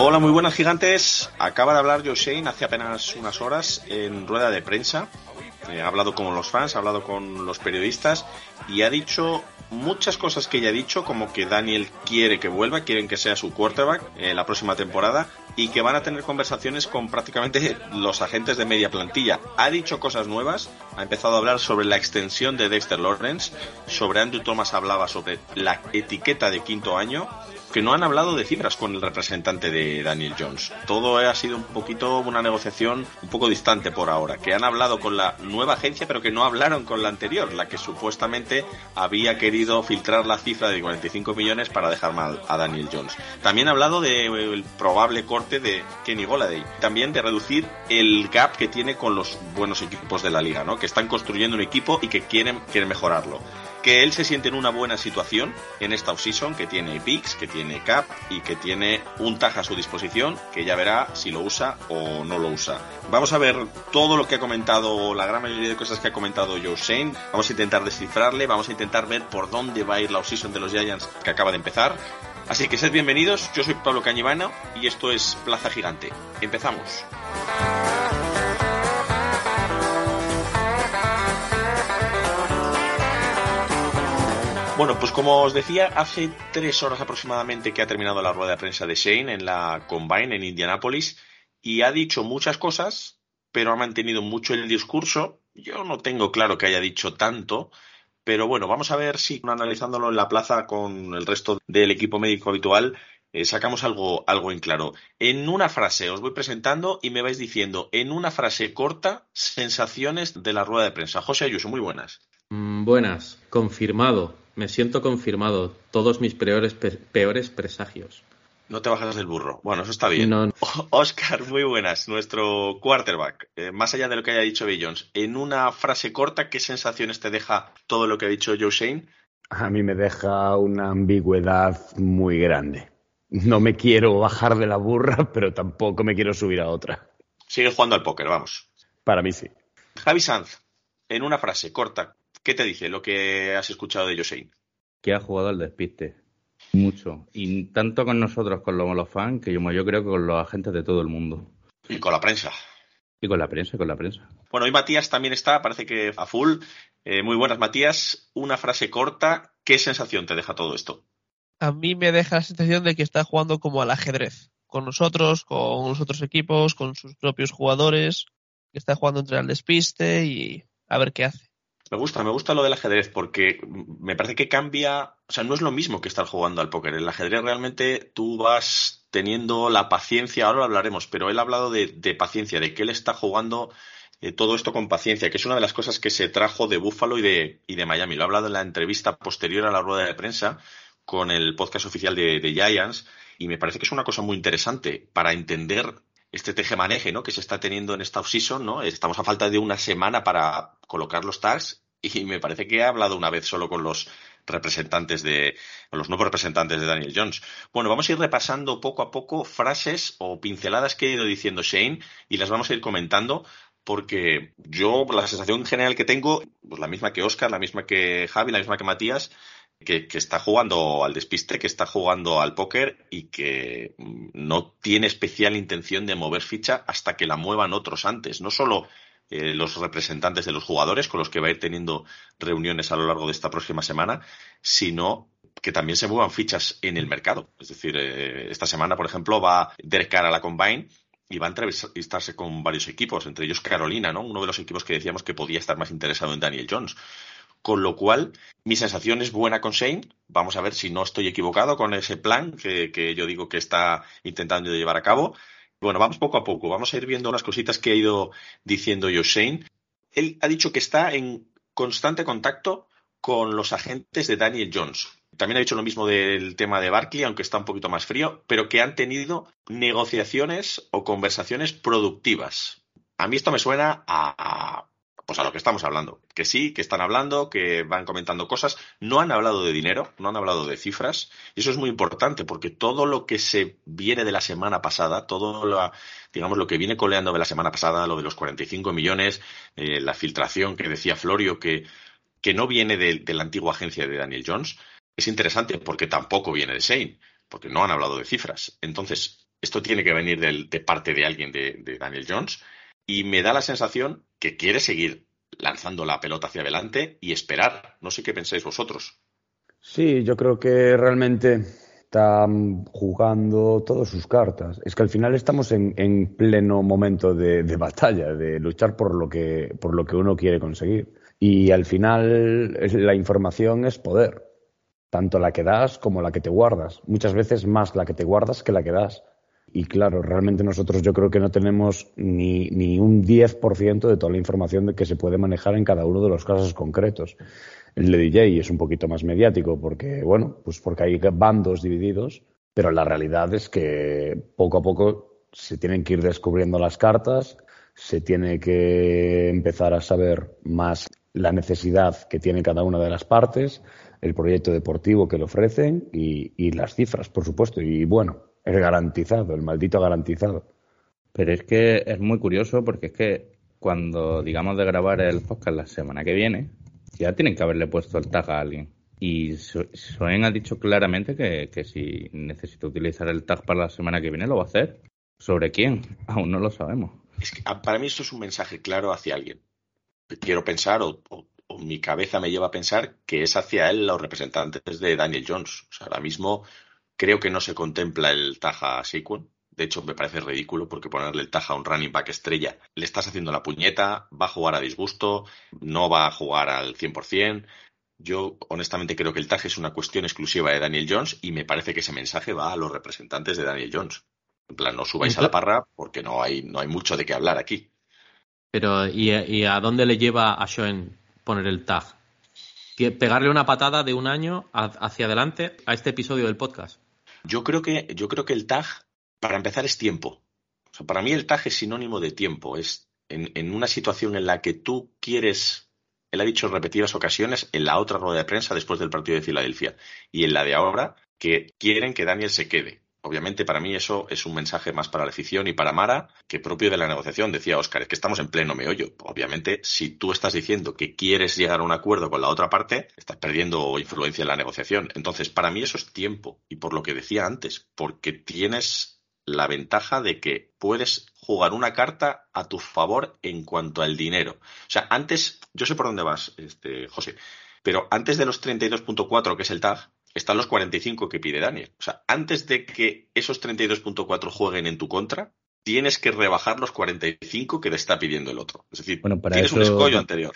Hola, muy buenas gigantes. Acaba de hablar Joe Shane hace apenas unas horas en rueda de prensa. Eh, ha hablado con los fans, ha hablado con los periodistas y ha dicho muchas cosas que ya ha dicho, como que Daniel quiere que vuelva, quieren que sea su quarterback en la próxima temporada y que van a tener conversaciones con prácticamente los agentes de media plantilla. Ha dicho cosas nuevas, ha empezado a hablar sobre la extensión de Dexter Lawrence, sobre Andrew Thomas hablaba sobre la etiqueta de quinto año que no han hablado de cifras con el representante de Daniel Jones. Todo ha sido un poquito una negociación un poco distante por ahora, que han hablado con la nueva agencia pero que no hablaron con la anterior, la que supuestamente había querido filtrar la cifra de 45 millones para dejar mal a Daniel Jones. También ha hablado del probable corte de Kenny Goladay, también de reducir el gap que tiene con los buenos equipos de la liga, ¿no? que están construyendo un equipo y que quieren, quieren mejorarlo que él se siente en una buena situación en esta offseason, que tiene picks, que tiene cap y que tiene un taja a su disposición, que ya verá si lo usa o no lo usa. Vamos a ver todo lo que ha comentado, la gran mayoría de cosas que ha comentado Joe Shane. Vamos a intentar descifrarle, vamos a intentar ver por dónde va a ir la offseason de los Giants que acaba de empezar. Así que sed bienvenidos, yo soy Pablo Cañivano y esto es Plaza Gigante. Empezamos. Bueno, pues como os decía, hace tres horas aproximadamente que ha terminado la rueda de prensa de Shane en la Combine en Indianapolis y ha dicho muchas cosas, pero ha mantenido mucho el discurso. Yo no tengo claro que haya dicho tanto, pero bueno, vamos a ver si analizándolo en la plaza con el resto del equipo médico habitual eh, sacamos algo, algo en claro. En una frase os voy presentando y me vais diciendo, en una frase corta, sensaciones de la rueda de prensa. José Ayuso, muy buenas. Mm, buenas, confirmado. Me siento confirmado. Todos mis peores, peores presagios. No te bajas del burro. Bueno, eso está bien. Oscar, muy buenas. Nuestro quarterback. Eh, más allá de lo que haya dicho Bill Jones, en una frase corta, ¿qué sensaciones te deja todo lo que ha dicho Joe Shane? A mí me deja una ambigüedad muy grande. No me quiero bajar de la burra, pero tampoco me quiero subir a otra. Sigue jugando al póker, vamos. Para mí sí. Javi Sanz, en una frase corta, ¿Qué te dice lo que has escuchado de Josein? Que ha jugado al despiste. Mucho. Y tanto con nosotros, con los, fans, que yo, yo creo que con los agentes de todo el mundo. Y con la prensa. Y con la prensa, con la prensa. Bueno, hoy Matías también está, parece que a full. Eh, muy buenas, Matías. Una frase corta. ¿Qué sensación te deja todo esto? A mí me deja la sensación de que está jugando como al ajedrez. Con nosotros, con los otros equipos, con sus propios jugadores. Que está jugando entre el despiste y a ver qué hace. Me gusta, me gusta lo del ajedrez porque me parece que cambia, o sea, no es lo mismo que estar jugando al póker. El ajedrez realmente tú vas teniendo la paciencia, ahora lo hablaremos, pero él ha hablado de, paciencia, de que él está jugando eh, todo esto con paciencia, que es una de las cosas que se trajo de Buffalo y de, y de Miami. Lo ha hablado en la entrevista posterior a la rueda de prensa con el podcast oficial de, de Giants y me parece que es una cosa muy interesante para entender este tejemaneje ¿no? que se está teniendo en esta offseason, ¿no? Estamos a falta de una semana para colocar los tags y me parece que he hablado una vez solo con los representantes de, con los nuevos representantes de Daniel Jones. Bueno, vamos a ir repasando poco a poco frases o pinceladas que ha ido diciendo Shane y las vamos a ir comentando porque yo la sensación general que tengo, pues la misma que Oscar, la misma que Javi, la misma que Matías, que, está jugando al despiste, que está jugando al póker y que no tiene especial intención de mover ficha hasta que la muevan otros antes. No solo eh, los representantes de los jugadores con los que va a ir teniendo reuniones a lo largo de esta próxima semana, sino que también se muevan fichas en el mercado. Es decir, eh, esta semana, por ejemplo, va Derek Carr a la Combine y va a entrevistarse con varios equipos, entre ellos Carolina, ¿no? Uno de los equipos que decíamos que podía estar más interesado en Daniel Jones. Con lo cual, mi sensación es buena con Shane. Vamos a ver si no estoy equivocado con ese plan que, yo digo que está intentando llevar a cabo. Bueno, vamos poco a poco. Vamos a ir viendo unas cositas que ha ido diciendo yo Shane. Él ha dicho que está en constante contacto con los agentes de Daniel Jones. También ha dicho lo mismo del tema de Barkley, aunque está un poquito más frío, pero que han tenido negociaciones o conversaciones productivas. A mí esto me suena a, pues a lo que estamos hablando. Que sí, que están hablando, que van comentando cosas. No han hablado de dinero, no han hablado de cifras. Y eso es muy importante porque todo lo que se viene de la semana pasada, todo lo, digamos, lo que viene coleando de la semana pasada, lo de los 45 millones, eh, la filtración que decía Florio, que, que no viene de, de la antigua agencia de Daniel Jones, es interesante porque tampoco viene de Shane, porque no han hablado de cifras. Entonces, Esto tiene que venir del- de parte de alguien de, de Daniel Jones. Y me da la sensación que quiere seguir lanzando la pelota hacia adelante y esperar. No sé qué pensáis vosotros. Sí, yo creo que realmente está jugando todas sus cartas. Es que al final estamos en, en pleno momento de, de batalla, de luchar por lo que, por lo que uno quiere conseguir. Y al final la información es poder, tanto la que das como la que te guardas. Muchas veces más la que te guardas que la que das. Y claro, realmente nosotros yo creo que no tenemos ni, ni un 10% de toda la información de que se puede manejar en cada uno de los casos concretos. El de DJ es un poquito más mediático porque, bueno, pues porque hay bandos divididos, pero la realidad es que poco a poco se tienen que ir descubriendo las cartas, se tiene que empezar a saber más la necesidad que tiene cada una de las partes, el proyecto deportivo que le ofrecen y, y las cifras, por supuesto. Y bueno, el garantizado, el maldito garantizado. Pero es que es muy curioso porque es que cuando digamos de grabar el podcast la semana que viene, ya tienen que haberle puesto el tag a alguien. Y So- Soen ha dicho claramente que, que si necesita utilizar el tag para la semana que viene lo va a hacer. ¿Sobre quién? Aún no lo sabemos. Es que ah, para mí esto es un mensaje claro hacia alguien. Quiero pensar, o, o- o mi cabeza me lleva a pensar, que es hacia él los representantes de Daniel Jones. O sea, ahora mismo creo que no se contempla el taja a Saquon. De hecho, me parece ridículo porque ponerle el taja a un running back estrella, le estás haciendo la puñeta, va a jugar a disgusto, no va a jugar al 100%. Yo honestamente creo que el taje es una cuestión exclusiva de Daniel Jones y me parece que ese mensaje va a los representantes de Daniel Jones. En plan, no subáis a la parra porque no hay, no hay mucho de qué hablar aquí. Pero, ¿y, y a dónde le lleva a Schoen poner el tag? ¿Que ¿Pegarle una patada de un año hacia adelante a este episodio del podcast? Yo creo que, yo creo que el tag, para empezar, es tiempo. O sea, para mí el tag es sinónimo de tiempo. Es en, en una situación en la que tú quieres, él ha dicho en repetidas ocasiones, en la otra rueda de prensa después del partido de Filadelfia y en la de ahora, que quieren que Daniel se quede. Obviamente, para mí eso es un mensaje más para la afición y para Mara que propio de la negociación. Decía Oscar, es que estamos en pleno meollo. Obviamente, si tú estás diciendo que quieres llegar a un acuerdo con la otra parte, estás perdiendo influencia en la negociación. Entonces, para mí eso es tiempo. Y por lo que decía antes, porque tienes la ventaja de que puedes jugar una carta a tu favor en cuanto al dinero. O sea, antes, yo sé por dónde vas, este, José, pero antes de los 32.4, que es el tag, están los 45 que pide Daniel. O sea, antes de que esos 32.4 jueguen en tu contra, tienes que rebajar los 45 que te está pidiendo el otro. Es decir, Bueno, para tienes un eso- escollo anterior.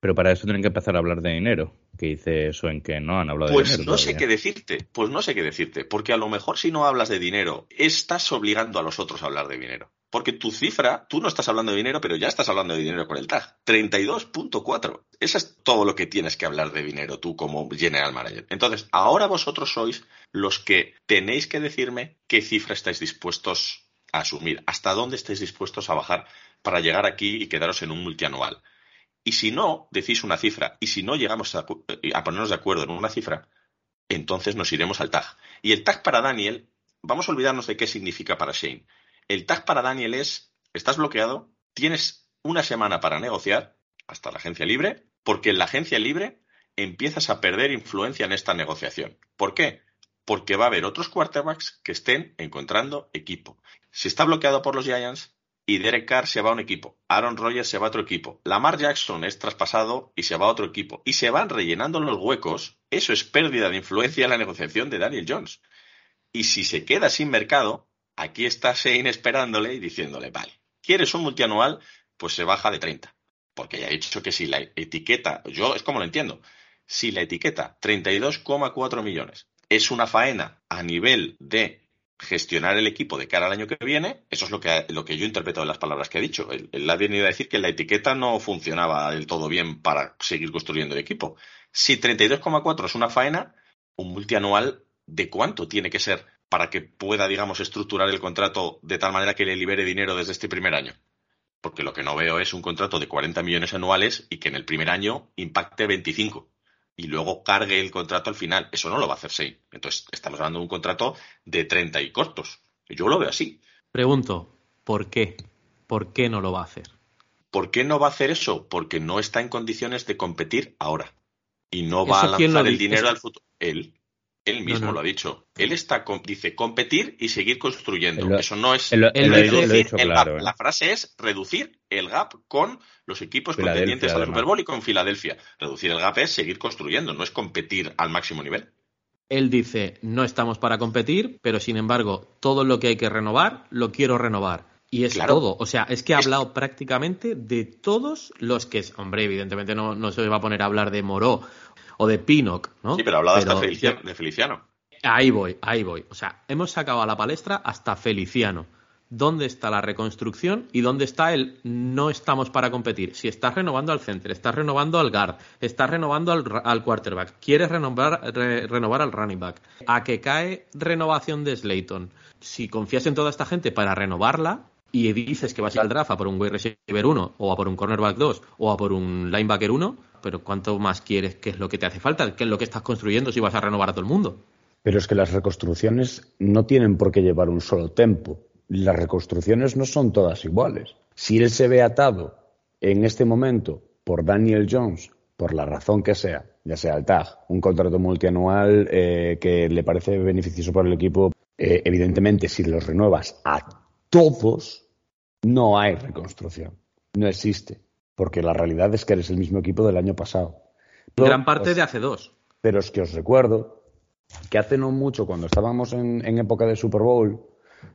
Pero para eso tienen que empezar a hablar de dinero. Que dice Soen que no han hablado de Pues dinero. no sé qué decirte, pues no sé qué decirte, porque a lo mejor si no hablas de dinero, estás obligando a los otros a hablar de dinero. Porque tu cifra, tú no estás hablando de dinero, pero ya estás hablando de dinero con el tag. 32.4. Eso es todo lo que tienes que hablar de dinero tú como general manager. Entonces, ahora vosotros sois los que tenéis que decirme qué cifra estáis dispuestos a asumir, hasta dónde estáis dispuestos a bajar para llegar aquí y quedaros en un multianual. Y si no, decís una cifra, y si no llegamos a, a ponernos de acuerdo en una cifra, entonces nos iremos al tag. Y el tag para Daniel, vamos a olvidarnos de qué significa para Shane. El tag para Daniel es, estás bloqueado, tienes una semana para negociar hasta la agencia libre, porque en la agencia libre empiezas a perder influencia en esta negociación. ¿Por qué? Porque va a haber otros quarterbacks que estén encontrando equipo. Si está bloqueado por los Giants, y Derek Carr se va a un equipo, Aaron Rodgers se va a otro equipo, Lamar Jackson es traspasado y se va a otro equipo, y se van rellenando los huecos, eso es pérdida de influencia en la negociación de Daniel Jones. Y si se queda sin mercado, aquí está Shane esperándole y diciéndole, vale, ¿quieres un multianual? Pues se baja de 30. Porque ya he dicho que si la etiqueta, yo es como lo entiendo, si la etiqueta 32,4 millones es una faena a nivel de gestionar el equipo de cara al año que viene, eso es lo que, lo que yo interpreto de las palabras que ha dicho. Él, ha venido a decir que la etiqueta no funcionaba del todo bien para seguir construyendo el equipo. Si 32,4 es una faena, un multianual, ¿de cuánto tiene que ser para que pueda, digamos, estructurar el contrato de tal manera que le libere dinero desde este primer año? Porque lo que no veo es un contrato de 40 millones anuales y que en el primer año impacte 25 y luego cargue el contrato al final. Eso no lo va a hacer Shane. Entonces, estamos hablando de un contrato de 30 y cortos. Yo lo veo así. Pregunto, ¿por qué? ¿Por qué no lo va a hacer? ¿Por qué no va a hacer eso? Porque no está en condiciones de competir ahora. Y no va ¿Eso a lanzar el dinero al futuro. Él. Él mismo no. lo ha dicho. Él está dice competir y seguir construyendo. Lo- Eso no es dicho- reducir el claro, gap. ¿eh? La frase es reducir el gap con los equipos contendientes al. Super Bowl y con Filadelfia. Reducir el gap es seguir construyendo, no es competir al máximo nivel. Él dice, no estamos para competir, pero sin embargo, todo lo que hay que renovar, lo quiero renovar. Y es Claro. todo. O sea, es que ha Es- hablado prácticamente de todos los que... Hombre, evidentemente no, no se va a poner a hablar de Moró o de Pinnock, ¿no? Sí, pero ha hablado hasta Pero- Feliciano, de Feliciano. Ahí voy, ahí voy. O sea, hemos sacado a la palestra hasta Feliciano. ¿Dónde está la reconstrucción y dónde está el no estamos para competir? Si estás renovando al center, estás renovando al guard, estás renovando al, al quarterback, quieres renovar, re- renovar al running back, a que cae renovación de Slayton. Si confías en toda esta gente para renovarla y dices que vas al draft a por un wide receiver 1 o a por un cornerback 2 o a por un linebacker 1, pero ¿cuánto más quieres? ¿Qué es lo que te hace falta? ¿Qué es lo que estás construyendo si vas a renovar a todo el mundo? Pero es que las reconstrucciones no tienen por qué llevar un solo tempo. Las reconstrucciones no son todas iguales. Si él se ve atado en este momento por Daniel Jones, por la razón que sea, ya sea el TAG, un contrato multianual eh, que le parece beneficioso para el equipo, eh, evidentemente si los renuevas a todos, no hay reconstrucción. No existe. Porque la realidad es que eres el mismo equipo del año pasado. Gran parte Os- de hace dos. pero es que os recuerdo que hace no mucho, cuando estábamos en, en época de Super Bowl,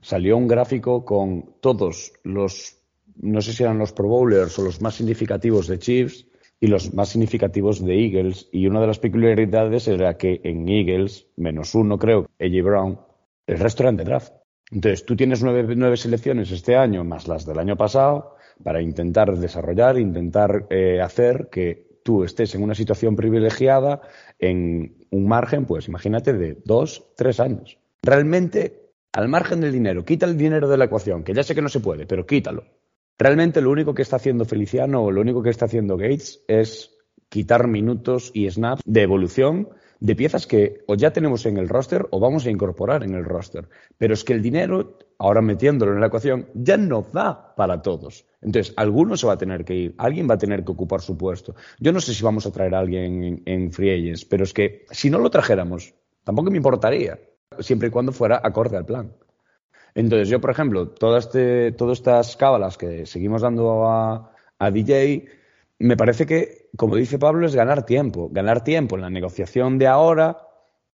salió un gráfico con todos los, no sé si eran los Pro Bowlers o los más significativos de Chiefs y los más significativos de Eagles. Y una de las peculiaridades era que en Eagles, menos uno creo, AJ Brown, el resto eran de draft. Entonces, tú tienes nueve, nueve selecciones este año, más las del año pasado, para intentar desarrollar, intentar eh, hacer que tú estés en una situación privilegiada en un margen, pues imagínate, de dos, tres años. Realmente, al margen del dinero, quita el dinero de la ecuación, que ya sé que no se puede, pero quítalo. Realmente lo único que está haciendo Feliciano o lo único que está haciendo Gates es quitar minutos y snaps de evolución de piezas que o ya tenemos en el roster o vamos a incorporar en el roster. Pero es que el dinero, ahora metiéndolo en la ecuación, ya no da para todos. Entonces, alguno se va a tener que ir, alguien va a tener que ocupar su puesto. Yo no sé si vamos a traer a alguien en, en Free Agents, pero es que si no lo trajéramos, tampoco me importaría, siempre y cuando fuera acorde al plan. Entonces, yo, por ejemplo, todas, este, todas estas cábalas que seguimos dando a, a DJ, me parece que, como dice Pablo, es ganar tiempo. Ganar tiempo en la negociación de ahora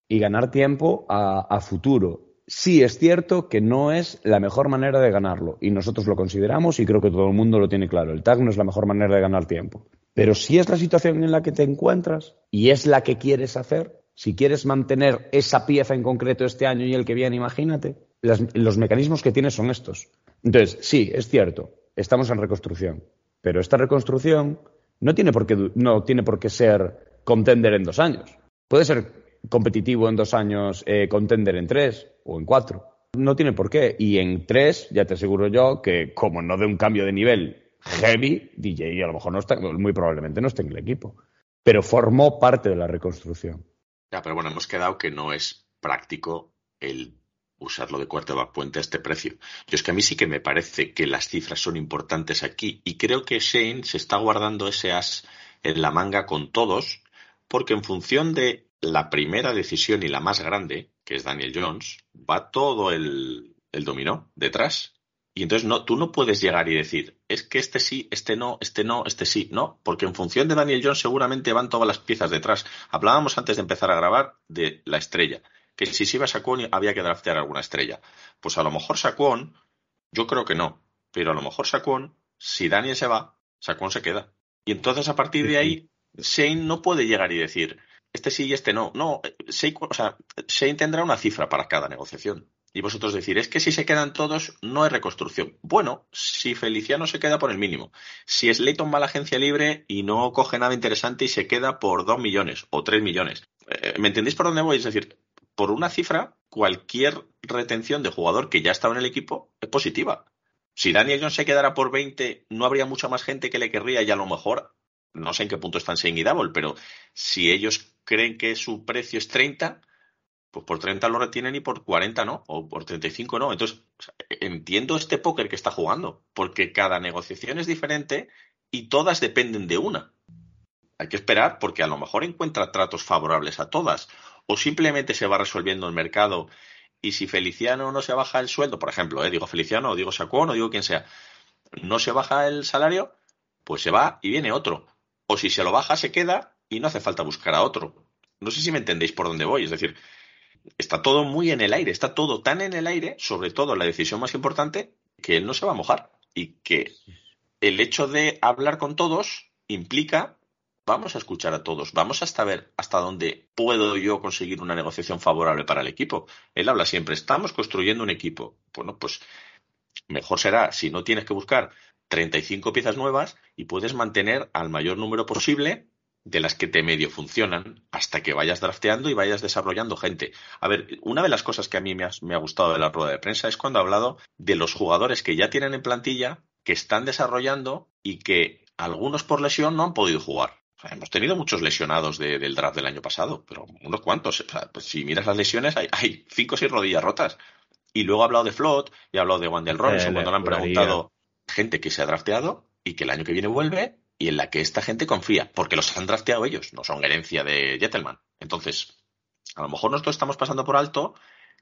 y ganar tiempo a futuro. Sí, es cierto que no es la mejor manera de ganarlo y nosotros lo consideramos y creo que todo el mundo lo tiene claro. El tag no es la mejor manera de ganar tiempo. Pero si es la situación en la que te encuentras y es la que quieres hacer, si quieres mantener esa pieza en concreto este año y el que viene, imagínate, los mecanismos que tienes son estos. Entonces, sí, es cierto, estamos en reconstrucción, pero esta reconstrucción no tiene por qué, no tiene por qué ser contender en dos años. Puede ser competitivo en dos años, eh, contender en tres o en cuatro. No tiene por qué. Y en tres, ya te aseguro yo que como no de un cambio de nivel heavy, DJ a lo mejor no está, muy probablemente no esté en el equipo. Pero formó parte de la reconstrucción. Ya, pero bueno, hemos quedado que no es práctico el usarlo de quarterback puente a este precio. Yo es que a mí sí que me parece que las cifras son importantes aquí y creo que Shane se está guardando ese as en la manga con todos porque en función de la primera decisión y la más grande, que es Daniel Jones, va todo el, el dominó detrás. Y entonces no, tú no puedes llegar y decir, es que este sí, este no, este no, este sí, no, porque en función de Daniel Jones seguramente van todas las piezas detrás. Hablábamos antes de empezar a grabar de la estrella, que si se iba Saquon había que draftear alguna estrella. Pues a lo mejor Saquon, yo creo que no, pero a lo mejor Saquon, si Daniel se va, Saquon se queda. Y entonces a partir de ahí, Shane no puede llegar y decir, este sí y este no. No, Shane, o sea, Shane tendrá una cifra para cada negociación. Y vosotros decir, es que si se quedan todos, no hay reconstrucción. Bueno, si Feliciano se queda por el mínimo. Si Slayton va a la agencia libre y no coge nada interesante y se queda por dos millones o tres millones. Eh, ¿Me entendéis por dónde voy? Es decir, por una cifra, cualquier retención de jugador que ya estaba en el equipo es positiva. Si Daniel Jones se quedara por 20, no habría mucha más gente que le querría y a lo mejor, no sé en qué punto están Shane y Double, pero si ellos creen que su precio es 30, pues por 30 lo retienen y por 40 no, o por 35 no. Entonces, sea, entiendo este póker que está jugando, porque cada negociación es diferente y todas dependen de una. Hay que esperar porque a lo mejor encuentra tratos favorables a todas o simplemente se va resolviendo el mercado y si Feliciano no se baja el sueldo, por ejemplo, eh, digo Feliciano o digo Sacón o digo quien sea, no se baja el salario, pues se va y viene otro. O si se lo baja, se queda y no hace falta buscar a otro. No sé si me entendéis por dónde voy. Es decir, está todo muy en el aire, está todo tan en el aire, sobre todo la decisión más importante, que él no se va a mojar. Y que el hecho de hablar con todos implica vamos a escuchar a todos, vamos hasta ver hasta dónde puedo yo conseguir una negociación favorable para el equipo. Él habla siempre, estamos construyendo un equipo. Bueno, pues mejor será si no tienes que buscar 35 piezas nuevas y puedes mantener al mayor número posible de las que te medio funcionan hasta que vayas drafteando y vayas desarrollando gente. A ver, una de las cosas que a mí me ha, me ha gustado de la rueda de prensa es cuando ha hablado de los jugadores que ya tienen en plantilla, que están desarrollando y que algunos por lesión no han podido jugar hemos tenido muchos lesionados del draft del año pasado, pero unos cuantos. Pues si miras las lesiones, hay, cinco o seis rodillas rotas. Y luego ha hablado de Flot y ha hablado de Wendell Robinson cuando le han preguntado gente que se ha drafteado y que el año que viene vuelve y en la que esta gente confía, porque los han drafteado ellos, no son herencia de Gentleman. Entonces, a lo mejor nosotros estamos pasando por alto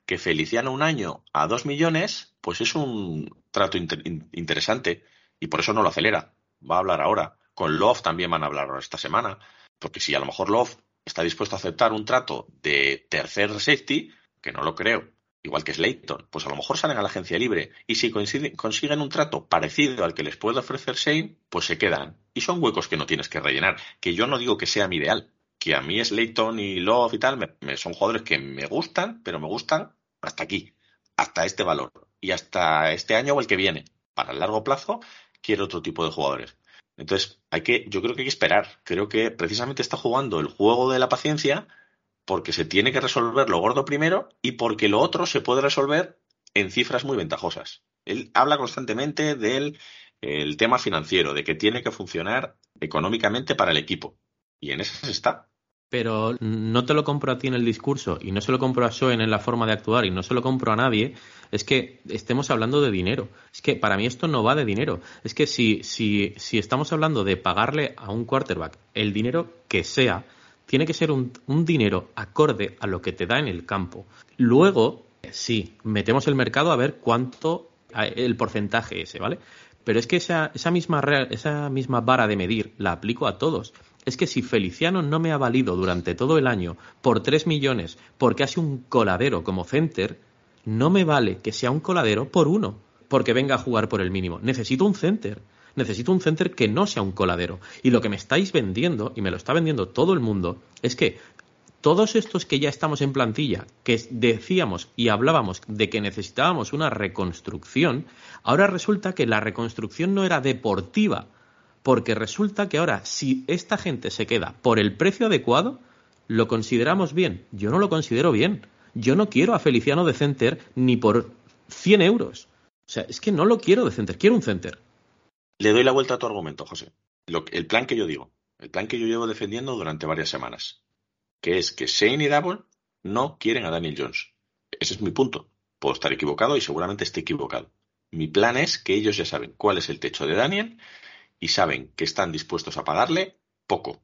que Feliciano un año a dos millones, pues es un trato interesante y por eso no lo acelera. Va a hablar ahora. Con Love también van a hablar esta semana, porque si a lo mejor Love está dispuesto a aceptar un trato de tercer safety, que no lo creo, igual que Slayton, pues a lo mejor salen a la agencia libre y si consiguen un trato parecido al que les puede ofrecer Shane, pues se quedan. Y son huecos que no tienes que rellenar, que yo no digo que sea mi ideal, que a mí Slayton y Love y tal me, son jugadores que me gustan, pero me gustan hasta aquí, hasta este valor y hasta este año o el que viene. Para el largo plazo quiero otro tipo de jugadores. Entonces, hay que, yo creo que hay que esperar. Creo que precisamente está jugando el juego de la paciencia porque se tiene que resolver lo gordo primero y porque lo otro se puede resolver en cifras muy ventajosas. Él habla constantemente del el tema financiero, de que tiene que funcionar económicamente para el equipo. Y en eso se está pero no te lo compro a ti en el discurso y no se lo compro a Schoen en la forma de actuar y no se lo compro a nadie, es que estemos hablando de dinero. Es que para mí esto no va de dinero. Es que si, si, si estamos hablando de pagarle a un quarterback el dinero que sea, tiene que ser un, un dinero acorde a lo que te da en el campo. Luego, sí, metemos el mercado a ver cuánto el porcentaje ese, ¿vale? Pero es que esa, esa, misma, esa misma vara de medir la aplico a todos es que si Feliciano no me ha valido durante todo el año por 3 millones porque hace un coladero como center, no me vale que sea un coladero por uno, porque venga a jugar por el mínimo. Necesito un center. Necesito un center que no sea un coladero. Y lo que me estáis vendiendo, y me lo está vendiendo todo el mundo, es que todos estos que ya estamos en plantilla, que decíamos y hablábamos de que necesitábamos una reconstrucción, ahora resulta que la reconstrucción no era deportiva, porque resulta que ahora, si esta gente se queda por el precio adecuado, lo consideramos bien. Yo no lo considero bien. Yo no quiero a Feliciano de Center ni por 100 euros. O sea, es que no lo quiero de Center, quiero un Center. Le doy la vuelta a tu argumento, José. el plan que yo digo, el plan que yo llevo defendiendo durante varias semanas, que es que Shane y Double no quieren a Daniel Jones. Ese es mi punto. Puedo estar equivocado y seguramente esté equivocado. Mi plan es que ellos ya saben cuál es el techo de Daniel y saben que están dispuestos a pagarle poco.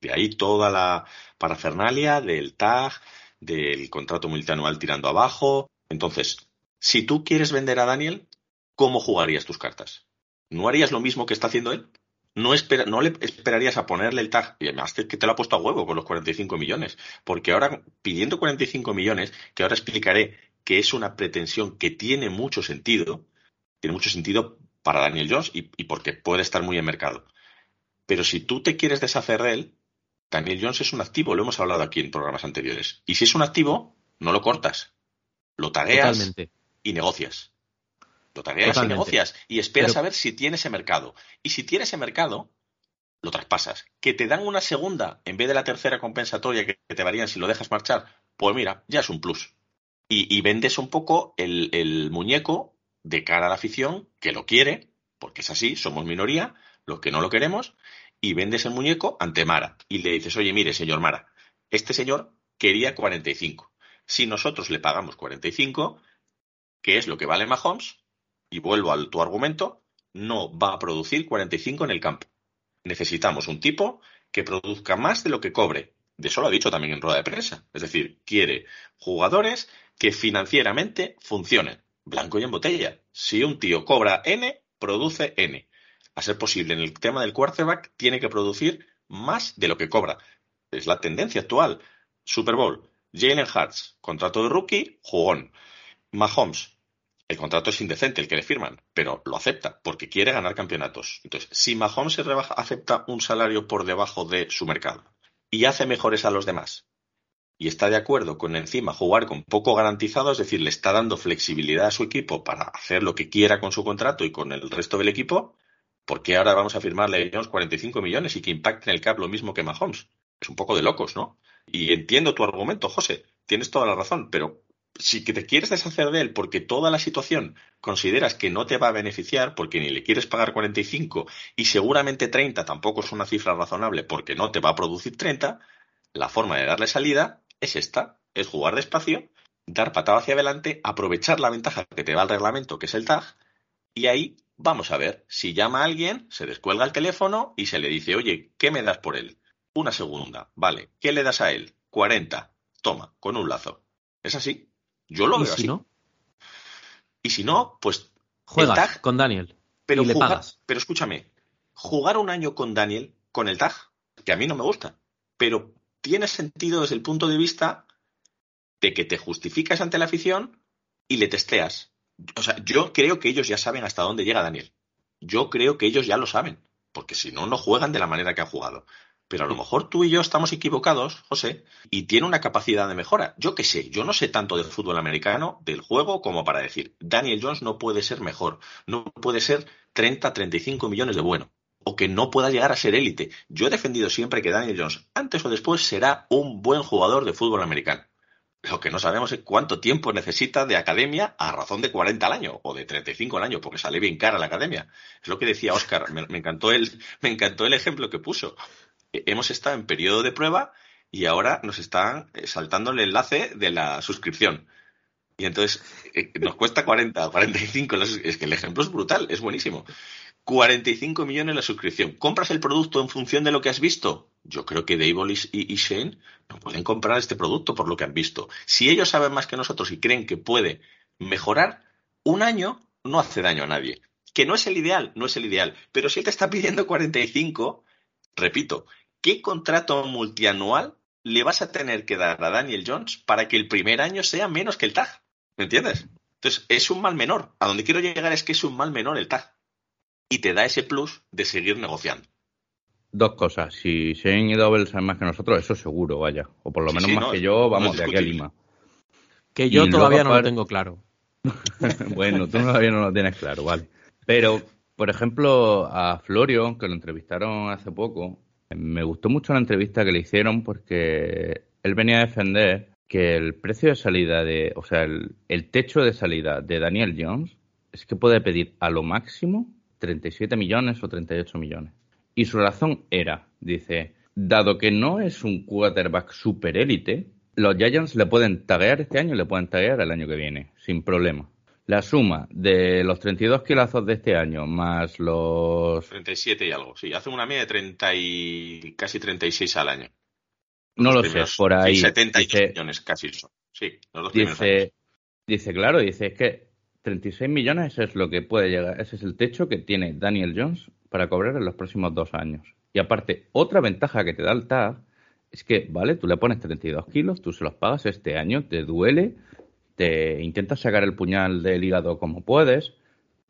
De ahí toda la parafernalia del tag, del contrato multianual tirando abajo. Entonces, si tú quieres vender a Daniel, ¿cómo jugarías tus cartas? ¿No harías lo mismo que está haciendo él? No, no le esperarías a ponerle el tag, y además que te lo ha puesto a huevo con los 45 millones, porque ahora, pidiendo 45 millones, que ahora explicaré que es una pretensión que tiene mucho sentido, tiene mucho sentido para Daniel Jones y, porque puede estar muy en mercado. Pero si tú te quieres deshacer de él, Daniel Jones es un activo, lo hemos hablado aquí en programas anteriores. Y si es un activo, no lo cortas, lo tagueas y negocias. Y negocias y esperas a ver si tiene ese mercado. Y si tiene ese mercado, lo traspasas. Que te dan una segunda en vez de la tercera compensatoria que te varían si lo dejas marchar, pues mira, ya es un plus. Y, vendes un poco el muñeco de cara a la afición que lo quiere, porque es así, somos minoría, los que no lo queremos, y vendes el muñeco ante Mara y le dices, oye, mire, señor Mara, este señor quería 45. Si nosotros le pagamos 45, que es lo que vale Mahomes, y vuelvo a tu argumento, no va a producir 45 en el campo. necesitamos un tipo que produzca más de lo que cobre. De eso lo ha dicho también en rueda de prensa. Es decir, quiere jugadores que financieramente funcionen. Blanco y en botella. Si un tío cobra N, produce N. A ser posible, en el tema del quarterback, tiene que producir más de lo que cobra. Es la tendencia actual. Super Bowl. Jalen Hurts, contrato de rookie, jugón. Mahomes, el contrato es indecente el que le firman, pero lo acepta porque quiere ganar campeonatos. Entonces, si Mahomes acepta un salario por debajo de su mercado y hace mejores a los demás y está de acuerdo con encima jugar con poco garantizado, es decir, le está dando flexibilidad a su equipo para hacer lo que quiera con su contrato y con el resto del equipo, ¿por qué ahora vamos a firmarle Jones 45 millones y que impacte en el cap lo mismo que Mahomes? Es un poco de locos, ¿no? Y entiendo tu argumento, José, tienes toda la razón, pero si te quieres deshacer de él porque toda la situación consideras que no te va a beneficiar, porque ni le quieres pagar 45 y seguramente 30 tampoco es una cifra razonable porque no te va a producir 30, la forma de darle salida es esta, es jugar despacio, dar patada hacia adelante, aprovechar la ventaja que te da el reglamento, que es el tag, y ahí vamos a ver si llama a alguien, se descuelga el teléfono y se le dice, oye, ¿qué me das por él? Una segunda, vale, ¿qué le das a él? 40, toma, con un lazo. Es así. Yo lo ¿Y veo si así. no? Y si no, pues Juegas tag, con Daniel pero y le jugar- pagas. pero escúchame, jugar un año con Daniel con el tag, que a mí no me gusta, pero tiene sentido desde el punto de vista de que te justificas ante la afición y le testeas. O sea, yo creo que ellos ya saben hasta dónde llega Daniel. Yo creo que ellos ya lo saben, porque si no, no juegan de la manera que han jugado. Pero a lo mejor tú y yo estamos equivocados, José, y tiene una capacidad de mejora. Yo qué sé, yo no sé tanto del fútbol americano, del juego, como para decir, Daniel Jones no puede ser mejor, no puede ser 30, 35 millones de bueno, o que no pueda llegar a ser élite. Yo he defendido siempre que Daniel Jones, antes o después, será un buen jugador de fútbol americano. Lo que no sabemos es cuánto tiempo necesita de academia a razón de 40 al año o de 35 al año, porque sale bien cara la academia. Es lo que decía Oscar. Me, me encantó el, me encantó el ejemplo que puso. Eh, Hemos estado en periodo de prueba y ahora nos están eh, saltando el enlace de la suscripción. Y entonces eh, nos cuesta 40, 45. la sus- Es que el ejemplo es brutal, es buenísimo. 45 millones la suscripción. ¿Compras el producto en función de lo que has visto? Yo creo que Dable y- y Shane no pueden comprar este producto por lo que han visto. Si ellos saben más que nosotros y creen que puede mejorar, un año no hace daño a nadie. Que no es el ideal, no es el ideal. Pero si él te está pidiendo 45, repito, ¿qué contrato multianual le vas a tener que dar a Daniel Jones para que el primer año sea menos que el tag? ¿Me entiendes? Entonces, es un mal menor. A donde quiero llegar es que es un mal menor el tag. Y te da ese plus de seguir negociando. Dos cosas. Si Shane y Double saben más que nosotros, eso seguro, vaya. O por lo menos sí, más no, que yo, vamos, de aquí a. Lima. Que yo Y todavía luego no lo tengo claro. bueno, tú todavía no lo tienes claro, vale. Pero, por ejemplo, a Florio, que lo entrevistaron hace poco, me gustó mucho la entrevista que le hicieron porque él venía a defender que el precio de salida de, o sea, el, techo de salida de Daniel Jones es que puede pedir a lo máximo 37 millones o 38 millones. Y su razón era, dice, dado que no es un quarterback super élite, los Giants le pueden taguear este año y le pueden taguear el año que viene, sin problema. La suma de los 32 kilazos de este año más los... 37 y algo, sí. Hace una media de 30 y casi 36 al año. No Los lo sé, por ahí. sí, 70 Dice- millones casi son. Sí, los dos primeros años. Dice, dice, claro, dice, es que 36 millones es lo que puede llegar, ese es el techo que tiene Daniel Jones para cobrar en los próximos dos años. Y aparte, otra ventaja que te da el TAG es que, vale, tú le pones 32 kilos, tú se los pagas este año, te duele, te intentas sacar el puñal del hígado como puedes,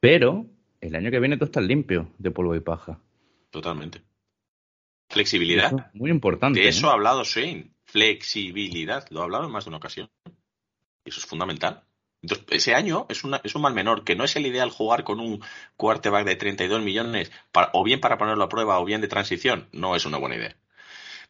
pero el año que viene tú estás limpio de polvo y paja. Totalmente. Flexibilidad. eso es muy importante. De eso ¿eh? ha hablado Shane. Flexibilidad. Lo ha hablado en más de una ocasión. Y eso es fundamental. Entonces, ese año es, una, es un mal menor, que no es el ideal jugar con un quarterback de 32 millones, para- o bien para ponerlo a prueba, o bien de transición. No es una buena idea.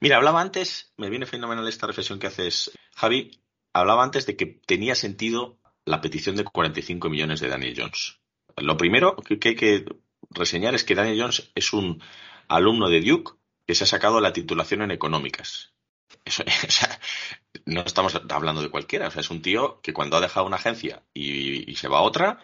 Mira, hablaba antes, me viene fenomenal esta reflexión que haces, Javi. Hablaba antes de que tenía sentido la petición de 45 millones de Daniel Jones. Lo primero que, hay que reseñar es que Daniel Jones es un alumno de Duke que se ha sacado la titulación en económicas. No estamos hablando de cualquiera. O sea, es un tío que cuando ha dejado una agencia y, y se va a otra,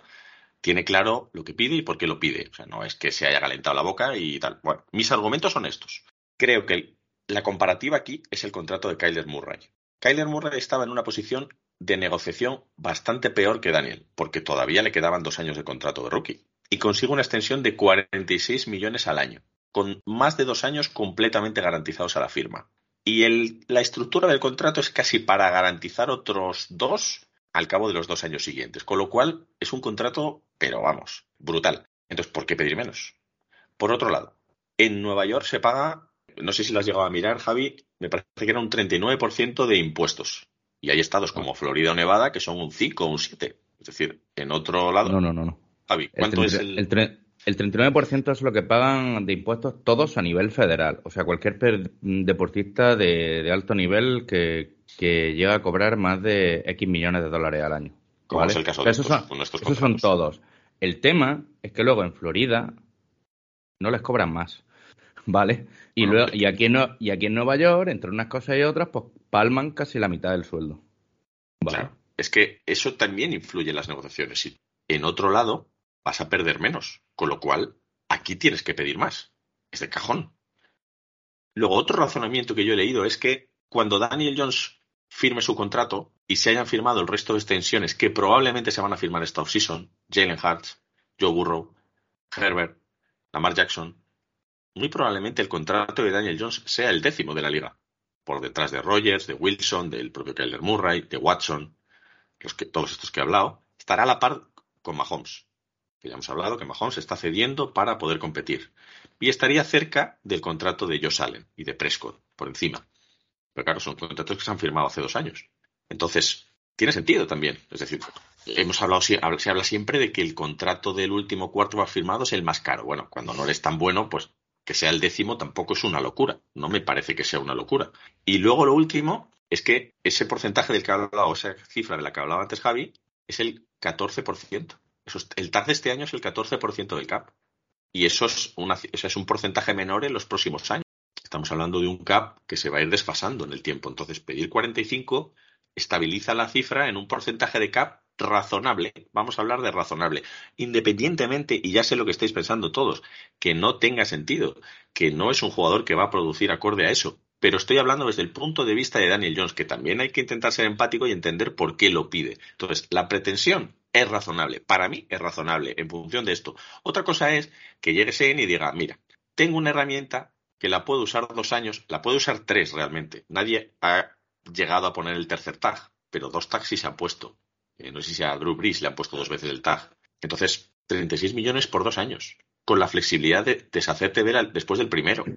tiene claro lo que pide y por qué lo pide. O sea, no es que se haya calentado la boca y tal. Bueno, mis argumentos son estos. Creo que la comparativa aquí es el contrato de Kyler Murray. Kyler Murray estaba en una posición de negociación bastante peor que Daniel, porque todavía le quedaban dos años de contrato de rookie. Y consigue una extensión de 46 millones al año, con más de dos años completamente garantizados a la firma. Y la estructura del contrato es casi para garantizar otros dos al cabo de los dos años siguientes. Con lo cual es un contrato, pero vamos, brutal. Entonces, ¿por qué pedir menos? Por otro lado, en Nueva York se paga, no sé si lo has llegado a mirar, Javi, me parece que era un 39% de impuestos. Y hay estados como Florida o Nevada que son un 5 o un 7. Es decir, en otro lado. No, no, no. no. Javi, ¿cuánto el, es el.? El, el 39% es lo que pagan de impuestos todos a nivel federal. O sea, cualquier deportista de, de alto nivel que, que, llega a cobrar más de X millones de dólares al año. Como ¿vale? es el caso de esos estos, son, estos esos son todos. El tema es que luego en Florida no les cobran más. ¿Vale? Y, Bueno, luego, y, aquí en, y aquí en Nueva York, entre unas cosas y otras, pues palman casi la mitad del sueldo. ¿Vale? Claro. Es que eso también influye en las negociaciones. Y en otro lado vas a perder menos. Con lo cual, aquí tienes que pedir más. Es de cajón. Luego, otro razonamiento que yo he leído es que cuando Daniel Jones firme su contrato y se hayan firmado el resto de extensiones que probablemente se van a firmar esta offseason, Jalen Hurts, Joe Burrow, Herbert, Lamar Jackson, muy probablemente el contrato de Daniel Jones sea el décimo de la liga, por detrás de Rogers, de Wilson, del propio Kyler Murray, de Watson, los que, todos estos que he hablado, estará a la par con Mahomes, que ya hemos hablado que Mahomes está cediendo para poder competir, y estaría cerca del contrato de Josh Allen y de Prescott, por encima. Pero claro, son contratos que se han firmado hace dos años. Entonces, tiene sentido también. Es decir, hemos hablado, se habla siempre de que el contrato del último cuarto más firmado es el más caro. Bueno, cuando no eres tan bueno, pues que sea el décimo tampoco es una locura. No me parece que sea una locura. Y luego lo último es que ese porcentaje del que hablaba, o esa cifra de la que hablaba antes Javi, es el 14%. Eso es, el TAG de este año es el 14% del CAP. Y eso es, una, eso es un porcentaje menor en los próximos años. Estamos hablando de un CAP que se va a ir desfasando en el tiempo. Entonces, pedir 45 estabiliza la cifra en un porcentaje de CAP razonable, vamos a hablar de razonable, independientemente, y ya sé lo que estáis pensando todos, que no tenga sentido, que no es un jugador que va a producir acorde a eso, pero estoy hablando desde el punto de vista de Daniel Jones, que también hay que intentar ser empático y entender por qué lo pide. Entonces, la pretensión es razonable, para mí es razonable en función de esto. Otra cosa es que llegue Sein y diga, mira, tengo una herramienta que la puedo usar dos años, la puedo usar tres realmente. Nadie ha llegado a poner el tercer tag, pero dos tags sí se han puesto. Eh, no sé si a Drew Brees le han puesto dos veces el tag. Entonces, 36 millones por dos años, con la flexibilidad de deshacerte ver al, después del primero.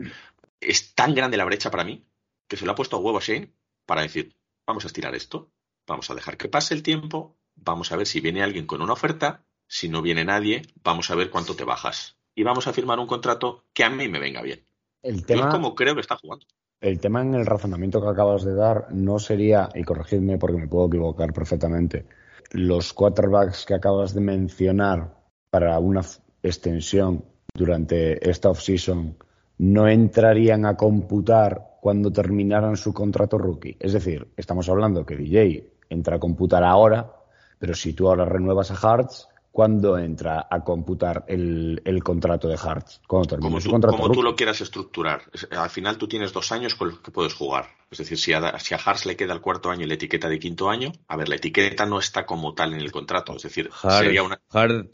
Es tan grande la brecha para mí que se lo ha puesto a huevo a Shane para decir, vamos a estirar esto, vamos a dejar que pase el tiempo, vamos a ver si viene alguien con una oferta, si no viene nadie, vamos a ver cuánto te bajas. Y vamos a firmar un contrato que a mí me venga bien. El tema, es como creo que está jugando. El tema en el razonamiento que acabas de dar no sería, y corregidme porque me puedo equivocar perfectamente, los quarterbacks que acabas de mencionar para una extensión durante esta offseason no entrarían a computar cuando terminaran su contrato rookie. Es decir, estamos hablando que DJ entra a computar ahora, pero si tú ahora renuevas a Hartz, ¿cuándo entra a computar el, el contrato de Hartz? Como su tú, contrato como tú lo quieras estructurar. Es- Al final tú tienes dos años con los que puedes jugar. Es decir, si a, si a Hars le queda el cuarto año y la etiqueta de quinto año, a ver, la etiqueta no está como tal en el contrato. Es decir, Hard, sería una. Hard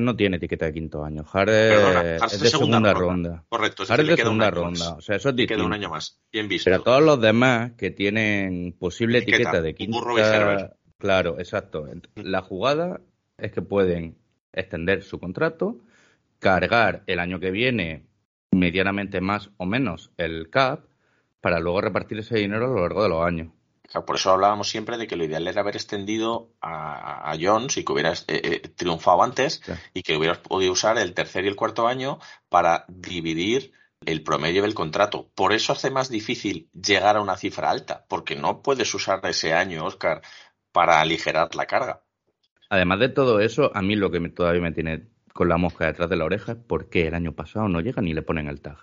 no tiene etiqueta de quinto año. Hard Perdona, Hart es de segunda, ronda. Correcto, es Hard decir, es le de queda segunda año ronda. más. O sea, eso es Le queda un año más. Bien visto. Pero todos los demás que tienen posible Etiqueta, etiqueta, de Herbert. Claro, exacto. La jugada es que pueden extender su contrato, cargar el año que viene medianamente más o menos el CAP para luego repartir ese dinero a lo largo de los años. Por eso hablábamos siempre de que lo ideal era haber extendido a, a Jones y que hubiera eh, eh, triunfado antes y que hubieras podido usar el tercer y el cuarto año para dividir el promedio del contrato. Por eso hace más difícil llegar a una cifra alta, porque no puedes usar ese año, Oscar, para aligerar la carga. Además de todo eso, a mí lo que me- todavía me tiene con la mosca detrás de la oreja es por qué el año pasado no llegan y le ponen el tag.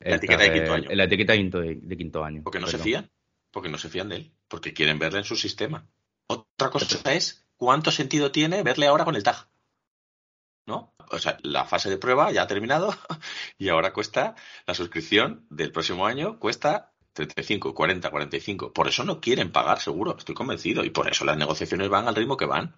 La El etiqueta tag de quinto año. La etiqueta de quinto, de quinto año. Porque no se fían, porque no se fían de él, porque quieren verle en su sistema. Otra cosa es cuánto sentido tiene verle ahora con el tag. ¿no? O sea, la fase de prueba ya ha terminado y ahora cuesta la suscripción del próximo año cuesta 35, 40, 45. Por eso no quieren pagar, seguro, estoy convencido. Y por eso las negociaciones van al ritmo que van.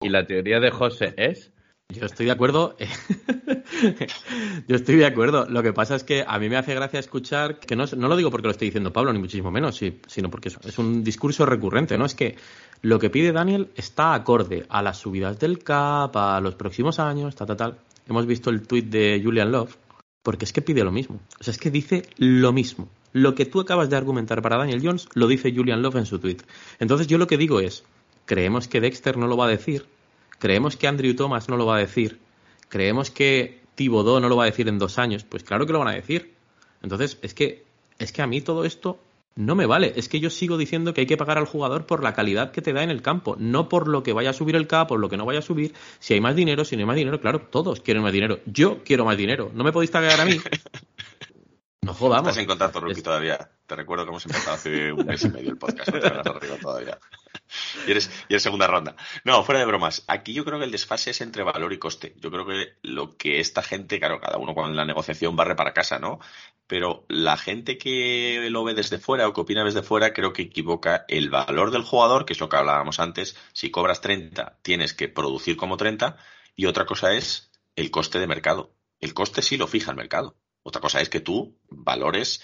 Y la teoría de José es yo estoy de acuerdo. Yo estoy de acuerdo. Lo que pasa es que a mí me hace gracia escuchar, que no, no lo digo porque lo esté diciendo Pablo, ni muchísimo menos, sino porque es, un discurso recurrente, ¿no? Es que lo que pide Daniel está acorde a las subidas del CAP, a los próximos años, tal, tal, tal. Hemos visto el tuit de Julian Love, porque es que pide lo mismo. O sea, es que dice lo mismo. Lo que tú acabas de argumentar para Daniel Jones lo dice Julian Love en su tuit. Entonces yo lo que digo es, creemos que Dexter no lo va a decir, creemos que Andrew Thomas no lo va a decir, creemos que Thibodeau no lo va a decir en dos años, pues claro que lo van a decir. Entonces, es que, es que a mí todo esto no me vale. Es que yo sigo diciendo que hay que pagar al jugador por la calidad que te da en el campo, no por lo que vaya a subir el CAP, por lo que no vaya a subir. Si hay más dinero, si no hay más dinero, claro, todos quieren más dinero. Yo quiero más dinero. No me podéis tagar a mí. No jodamos. Estás en contacto, Rookie, todavía. Te recuerdo que hemos empezado hace un mes y medio el podcast. No te arriba todavía. Y eres, y segunda ronda. No, fuera de bromas. Aquí yo creo que el desfase es entre valor y coste. Yo creo que lo que esta gente, claro, cada uno con la negociación barre para casa, ¿no? Pero la gente que lo ve desde fuera o que opina desde fuera, creo que equivoca el valor del jugador, que es lo que hablábamos antes. Si cobras 30, tienes que producir como 30. Y otra cosa es el coste de mercado. El coste sí lo fija el mercado. Otra cosa es que tú valores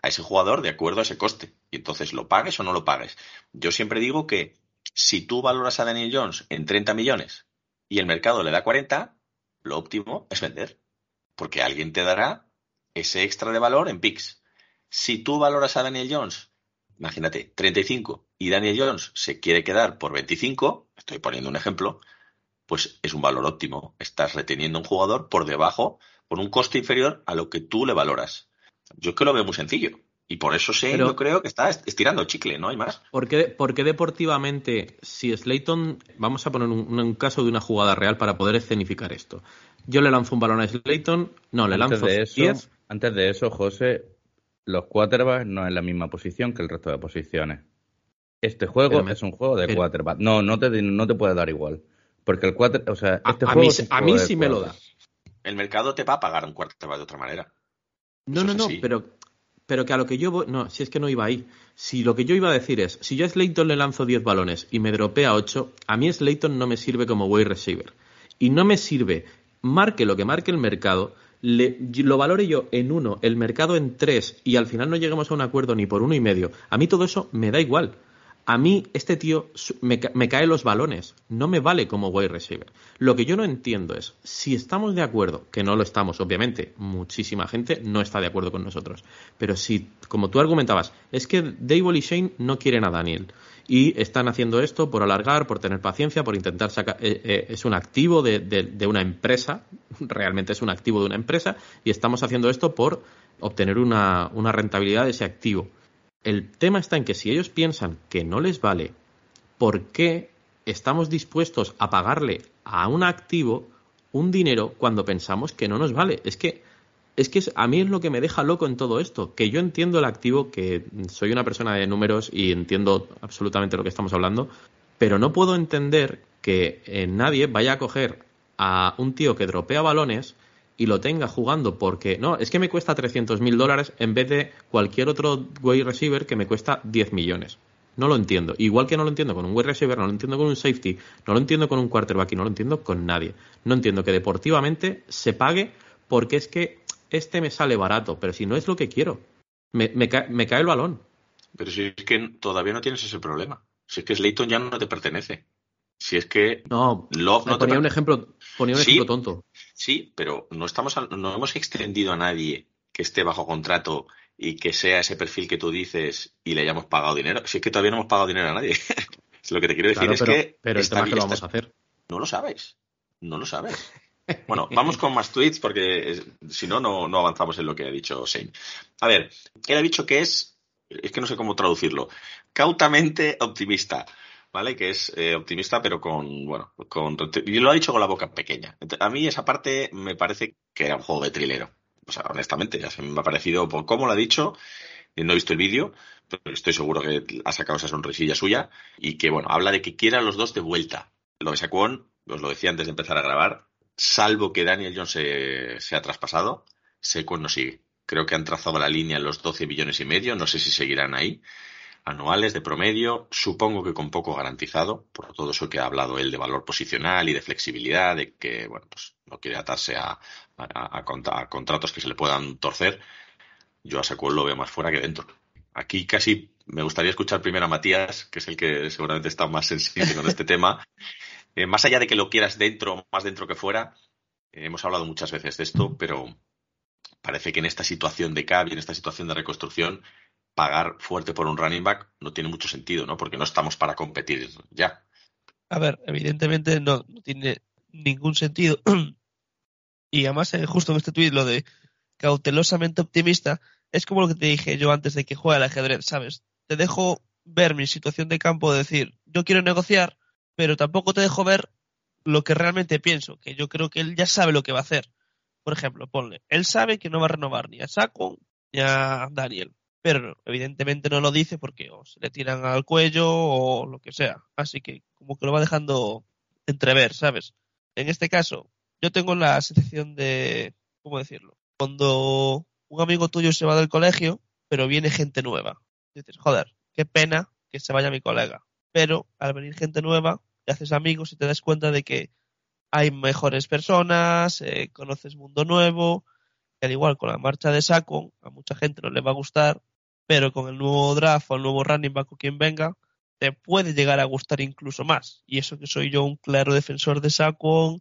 a ese jugador de acuerdo a ese coste. Y entonces lo pagues o no lo pagues. Yo siempre digo que si tú valoras a Daniel Jones en 30 millones y el mercado le da 40, lo óptimo es vender. Porque alguien te dará ese extra de valor en picks. Si tú valoras a Daniel Jones, imagínate, 35 y Daniel Jones se quiere quedar por 25, estoy poniendo un ejemplo, pues es un valor óptimo. Estás reteniendo un jugador por debajo, por un coste inferior a lo que tú le valoras. Yo es que lo veo muy sencillo. Y por eso sé, yo creo que está estirando chicle, ¿no hay más? ¿Por qué, deportivamente, si Slayton, vamos a poner un, caso de una jugada real para poder escenificar esto. Yo le lanzo un balón a Slayton, no, le lanzo de eso, Antes de eso, José, los quarterbacks no es la misma posición que el resto de posiciones. Este juego es un juego de quarterback. No, no te, no te puede dar igual. Porque el quarterback, o sea, este juego a mí, sí me lo da. El mercado te va a pagar un quarterback de otra manera. No, no, no, pero, pero que a lo que yo voy, no, si es que no iba ahí. Si lo que yo iba a decir es, si yo a Slayton le lanzo 10 balones y me dropea 8, a mí Slayton no me sirve como wide receiver. Y no me sirve, marque lo que marque el mercado, le, lo valore yo en uno, el mercado en tres y al final no lleguemos a un acuerdo ni por uno y medio. A mí todo eso me da igual a mí este tío me, cae los balones, no me vale como wide receiver. Lo que yo no entiendo es, si estamos de acuerdo, que no lo estamos, obviamente, muchísima gente no está de acuerdo con nosotros, pero si, como tú argumentabas, es que Dave y Shane no quieren a Daniel y están haciendo esto por alargar, por tener paciencia, por intentar sacar, eh, eh, es un activo de, una empresa, realmente es un activo de una empresa y estamos haciendo esto por obtener una rentabilidad de ese activo el tema está en que si ellos piensan que no les vale, ¿por qué estamos dispuestos a pagarle a un activo un dinero cuando pensamos que no nos vale? Es que es que a mí es lo que me deja loco en todo esto, que yo entiendo el activo, que soy una persona de números y entiendo absolutamente lo que estamos hablando, pero no puedo entender que eh, nadie vaya a coger a un tío que dropea balones y lo tenga jugando porque no, es que me cuesta 300 mil dólares en vez de cualquier otro wide receiver que me cuesta 10 millones. No lo entiendo. Igual que no lo entiendo con un wide receiver, no lo entiendo con un safety, no lo entiendo con un quarterback y no lo entiendo con nadie. No entiendo que deportivamente se pague porque es que este me sale barato, pero si no es lo que quiero, me, me, cae, me cae el balón. Pero si es que todavía no tienes ese problema. Si es que Slayton ya no te pertenece. Si es que no, Love no ponía un ejemplo, ponía un ejemplo tonto. Sí, pero no estamos no hemos extendido a nadie que esté bajo contrato y que sea ese perfil que tú dices y le hayamos pagado dinero. Si es que todavía no hemos pagado dinero a nadie. lo que te quiero decir es que pero el tema que lo vamos a hacer. No lo sabes. No lo sabes. Bueno, vamos con más tweets porque si no, no avanzamos en lo que ha dicho Shane. A ver, él ha dicho que es, es que no sé cómo traducirlo, cautamente optimista. ¿Vale? Que es eh, optimista, pero con, bueno, con, y lo ha dicho con la boca pequeña. A mí esa parte me parece que era un juego de trilero. O sea, honestamente, ya se me ha parecido por cómo lo ha dicho. No he visto el vídeo, pero estoy seguro que ha sacado esa sonrisilla suya y que, bueno, habla de que quiera los dos de vuelta. Lo de Saquon, os lo decía antes de empezar a grabar, salvo que Daniel Jones se, ha traspasado, Seco no sigue. Creo que han trazado la línea en los 12 billones y medio, no sé si seguirán ahí, anuales de promedio, supongo que con poco garantizado, por todo eso que ha hablado él de valor posicional y de flexibilidad, de que, bueno, pues no quiere atarse a, a, contratos que se le puedan torcer. Yo a Sacuel lo veo más fuera que dentro. Aquí casi me gustaría escuchar primero a Matías, que es el que seguramente está más sensible con este tema. Eh, más allá de que lo quieras dentro, más dentro que fuera, eh, hemos hablado muchas veces de esto, pero parece que en esta situación de CAP y en esta situación de reconstrucción, pagar fuerte por un running back no tiene mucho sentido, ¿no? Porque no estamos para competir ya. A ver, evidentemente no, tiene ningún sentido. y además, eh, justo en este tuit, lo de cautelosamente optimista, es como lo que te dije yo antes de que juegue al ajedrez, ¿sabes? Te dejo ver mi situación de campo, de decir, yo quiero negociar, pero tampoco te dejo ver lo que realmente pienso, que yo creo que él ya sabe lo que va a hacer. Por ejemplo, ponle, él sabe que no va a renovar ni a Saco ni a Daniel, pero evidentemente no lo dice porque o se le tiran al cuello o lo que sea. Así que como que lo va dejando entrever, ¿sabes? En este caso, yo tengo la sensación de, ¿cómo decirlo? Cuando un amigo tuyo se va del colegio, pero viene gente nueva. Dices, joder, qué pena que se vaya mi colega. Pero al venir gente nueva, te haces amigos y te das cuenta de que hay mejores personas, eh, conoces mundo nuevo. al igual con la marcha de Saco, a mucha gente no le va a gustar, pero con el nuevo draft o el nuevo running back o quien venga, te puede llegar a gustar incluso más. Y eso que soy yo un claro defensor de Saquon,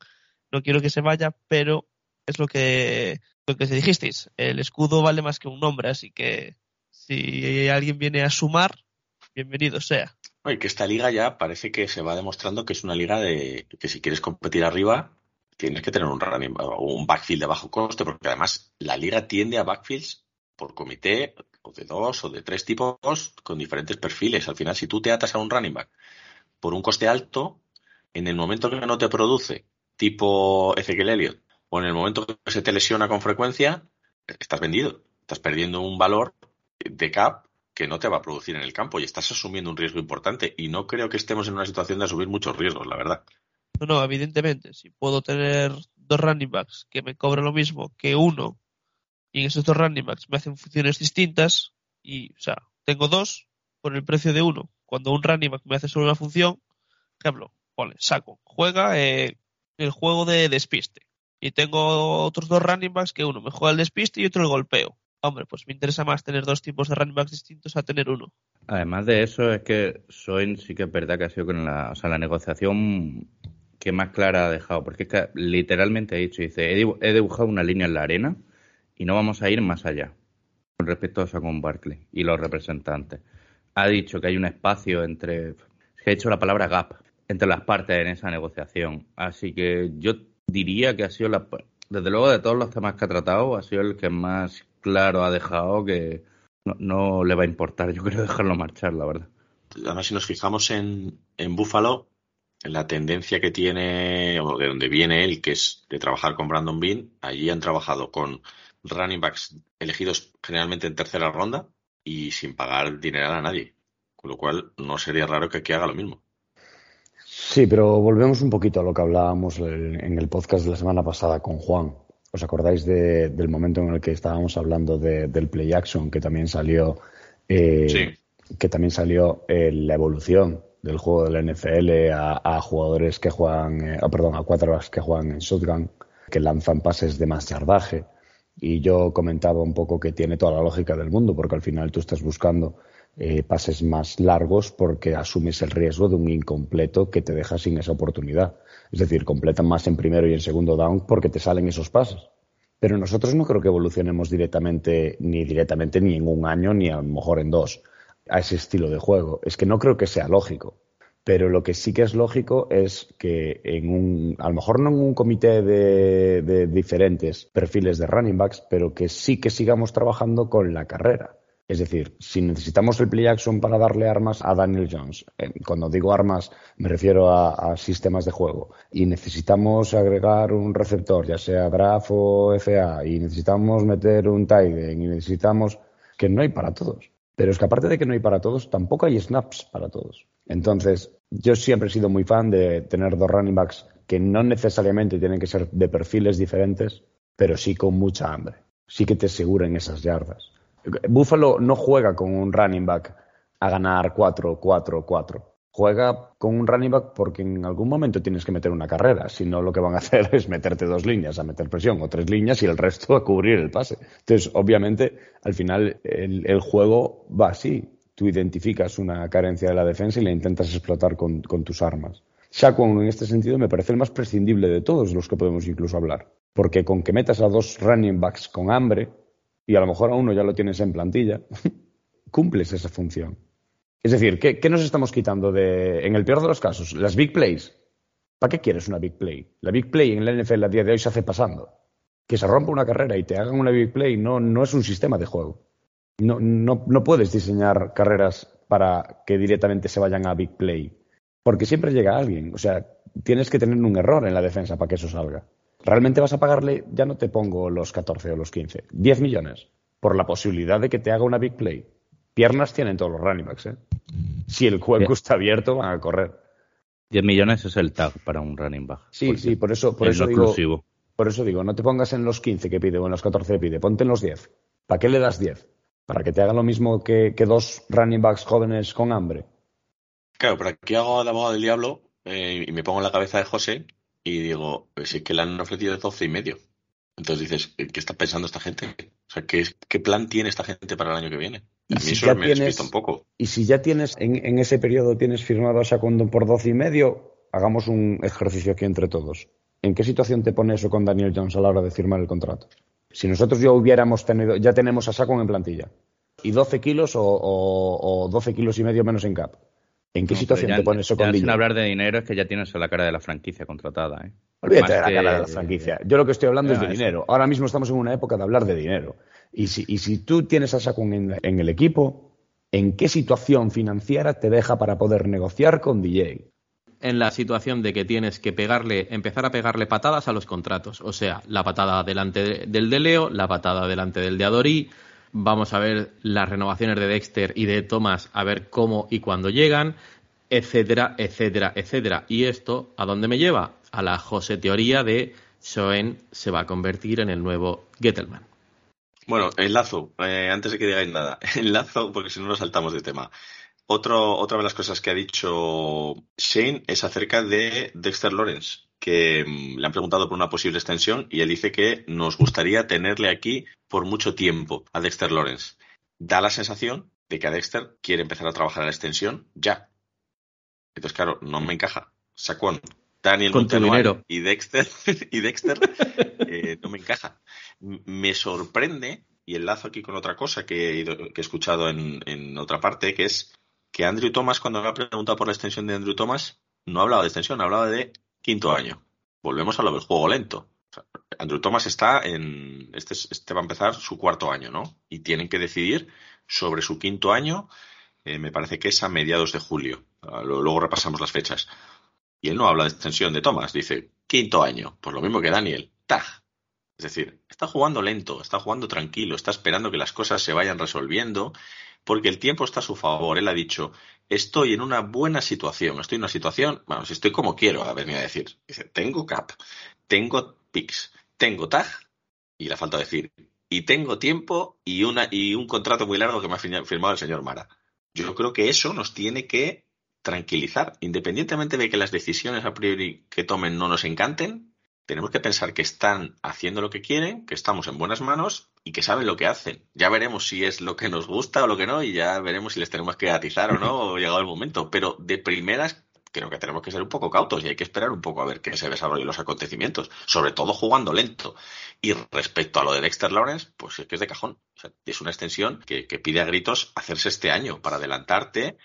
no quiero que se vaya, pero es lo que lo que dijisteis, el escudo vale más que un nombre, así que si alguien viene a sumar, bienvenido sea. Y que esta liga ya parece que se va demostrando que es una liga de que si quieres competir arriba, tienes que tener un running, un backfield de bajo coste, porque además la liga tiende a backfields por comité o de dos o de tres tipos con diferentes perfiles. Al final, si tú te atas a un running back por un coste alto, en el momento que no te produce, tipo Ezequiel Elliott, o en el momento que se te lesiona con frecuencia, estás vendido. Estás perdiendo un valor de cap que no te va a producir en el campo y estás asumiendo un riesgo importante. Y no creo que estemos en una situación de asumir muchos riesgos, la verdad. No, no, evidentemente. Si puedo tener dos running backs que me cobren lo mismo que uno y en esos dos running backs me hacen funciones distintas y, o sea, tengo dos por el precio de uno. Cuando un running back me hace solo una función, ejemplo, vale, saco, juega eh, el juego de despiste y tengo otros dos running backs que uno me juega el despiste y otro el golpeo. Hombre, pues me interesa más tener dos tipos de running backs distintos a tener uno. Además de eso, es que Soin sí que es verdad que ha sido con la, o sea, la negociación que más clara ha dejado, porque es que literalmente ha dicho, dice, he dibujado una línea en la arena y no vamos a ir más allá con respecto a con Barkley y los representantes. Ha dicho que hay un espacio entre, que ha hecho la palabra gap entre las partes en esa negociación. Así que yo diría que ha sido, la, desde luego, de todos los temas que ha tratado, ha sido el que más claro ha dejado que no, le va a importar, yo creo, dejarlo marchar, la verdad. Además, si nos fijamos en, en Buffalo, la tendencia que tiene, o de donde viene él, que es de trabajar con Brandon Bean, allí han trabajado con running backs elegidos generalmente en tercera ronda y sin pagar dinero a nadie. Con lo cual, no sería raro que aquí haga lo mismo. Sí, pero volvemos un poquito a lo que hablábamos en el podcast de la semana pasada con Juan. ¿Os acordáis del momento en el que estábamos hablando del play action que también salió? Eh, que también salió eh, la evolución del juego de la NFL a, jugadores que juegan, eh, ah, perdón, a quarterbacks que juegan en shotgun, que lanzan pases de más yardaje. Y yo comentaba un poco que tiene toda la lógica del mundo, porque al final tú estás buscando eh, pases más largos porque asumes el riesgo de un incompleto que te deja sin esa oportunidad. Es decir, completan más en primero y en segundo down porque te salen esos pases. Pero nosotros no creo que evolucionemos directamente, ni directamente, ni en un año, ni a lo mejor en dos, a ese estilo de juego. Es que no creo que sea lógico. Pero lo que sí que es lógico es que en un, a lo mejor no en un comité de, de diferentes perfiles de running backs, pero que sí que sigamos trabajando con la carrera es decir, si necesitamos el play action para darle armas a Daniel Jones, eh, cuando digo armas me refiero a, sistemas de juego, y necesitamos agregar un receptor, ya sea draft o FA, y necesitamos meter un tight y necesitamos que no hay para todos. Pero es que aparte de que no hay para todos, tampoco hay snaps para todos. Entonces, yo siempre he sido muy fan de tener dos running backs que no necesariamente tienen que ser de perfiles diferentes, pero sí con mucha hambre. Sí que te aseguren esas yardas. Buffalo no juega con un running back a ganar 4-4-4. Juega con un running back porque en algún momento tienes que meter una carrera. Si no, lo que van a hacer es meterte dos líneas a meter presión o tres líneas y el resto a cubrir el pase. Entonces, obviamente, al final el, el juego va así. Tú identificas una carencia de la defensa y la intentas explotar con, tus armas. Shaquan, en este sentido, me parece el más prescindible de todos los que podemos incluso hablar. Porque con que metas a dos running backs con hambre, y a lo mejor a uno ya lo tienes en plantilla, cumples esa función. Es decir, ¿qué, ¿qué, nos estamos quitando de, en el peor de los casos, las big plays? ¿Para qué quieres una big play? La big play en la NFL a día de hoy se hace pasando. Que se rompa una carrera y te hagan una big play no, no es un sistema de juego. No, no, no puedes diseñar carreras para que directamente se vayan a big play. Porque siempre llega alguien. O sea, tienes que tener un error en la defensa para que eso salga. ¿Realmente vas a pagarle, ya no te pongo los 14 o los 15, 10 millones por la posibilidad de que te haga una big play? Piernas tienen todos los running backs, ¿eh? Si el juego está abierto, van a correr. 10 millones es el tag para un running back. Sí, sí, por eso, por eso digo, exclusivo. por eso digo, no te pongas en los 15 que pide o en los 14 que pide, ponte en los 10. ¿Para qué le das 10? ¿Para que te haga lo mismo que, que dos running backs jóvenes con hambre? Claro, pero aquí hago de abogado del diablo eh, y me pongo en la cabeza de José y digo, pues sí que le han ofrecido de 12 y medio. Entonces dices, ¿qué está pensando esta gente? O sea, ¿qué, qué plan tiene esta gente para el año que viene? A mí si eso ya me tienes- un poco. Y si ya tienes, en, en ese periodo tienes firmado a Shaquondon por 12 y medio, hagamos un ejercicio aquí entre todos. ¿En qué situación te pone eso con Daniel Jones a la hora de firmar el contrato? Si nosotros ya hubiéramos tenido, ya tenemos a Saquon en plantilla, y 12 kilos o, o- o 12 kilos y medio menos en cap, ¿en qué No, situación ya- te pone eso con Sin hablar de dinero, es que ya tienes la cara de la franquicia contratada. ¿eh? Olvídate de la que- cara de la franquicia. Yo lo que estoy hablando es de eso. dinero. Ahora mismo estamos en una época de hablar de dinero. Y si, y si tú tienes a Saquon en, en el equipo, ¿en qué situación financiera te deja para poder negociar con DJ? En la situación de que tienes que pegarle, empezar a pegarle patadas a los contratos. O sea, la patada delante de- del de Leo, la patada delante del de Adorí. Vamos a ver las renovaciones de Dexter y de Thomas, a ver cómo y cuándo llegan, etcétera, etcétera, etcétera. Y esto, ¿a dónde me lleva? A la José teoría de Schoen se va a convertir en el nuevo Gettelman. Bueno, enlazo, eh, antes de que digáis nada, enlazo porque si no nos saltamos de tema. Otro, otra de las cosas que ha dicho Shane es acerca de Dexter Lawrence, que mm, le han preguntado por una posible extensión y él dice que nos gustaría tenerle aquí por mucho tiempo a Dexter Lawrence. Da la sensación de que a Dexter quiere empezar a trabajar en la extensión ya. Entonces, claro, no me encaja. Saquon, Daniel Con dinero. y Dexter, y Dexter eh, no me encaja. Me sorprende, y enlazo aquí con otra cosa que he, ido- que he escuchado en, en otra parte, que es que Andrew Thomas, cuando le ha preguntado por la extensión de Andrew Thomas, no hablaba de extensión, hablaba de quinto año. Volvemos a lo del juego lento. Andrew Thomas está en. Este, es- este va a empezar su cuarto año, ¿no? Y tienen que decidir sobre su quinto año, eh, me parece que es a mediados de julio. Ah, Luego repasamos las fechas. Y él no habla de extensión de Thomas, dice quinto año. Pues lo mismo que Daniel. ¡Tag! Es decir, está jugando lento, está jugando tranquilo, está esperando que las cosas se vayan resolviendo, porque el tiempo está a su favor. Él ha dicho, estoy en una buena situación, estoy en una situación, bueno, si estoy como quiero, a venir a decir. Dice, tengo cap, tengo picks, tengo tag, y le falta decir, y tengo tiempo y, una, y un contrato muy largo que me ha firmado el señor Mara. Yo creo que eso nos tiene que tranquilizar, independientemente de que las decisiones a priori que tomen no nos encanten, tenemos que pensar que están haciendo lo que quieren, que estamos en buenas manos y que saben lo que hacen. Ya veremos si es lo que nos gusta o lo que no y ya veremos si les tenemos que atizar o no o llegado el momento. Pero de primeras creo que tenemos que ser un poco cautos y hay que esperar un poco a ver qué se desarrollen los acontecimientos, sobre todo jugando lento. Y respecto a lo de Dexter Lawrence, pues es que es de cajón. O sea, es una extensión que, que pide a gritos hacerse este año para adelantarte.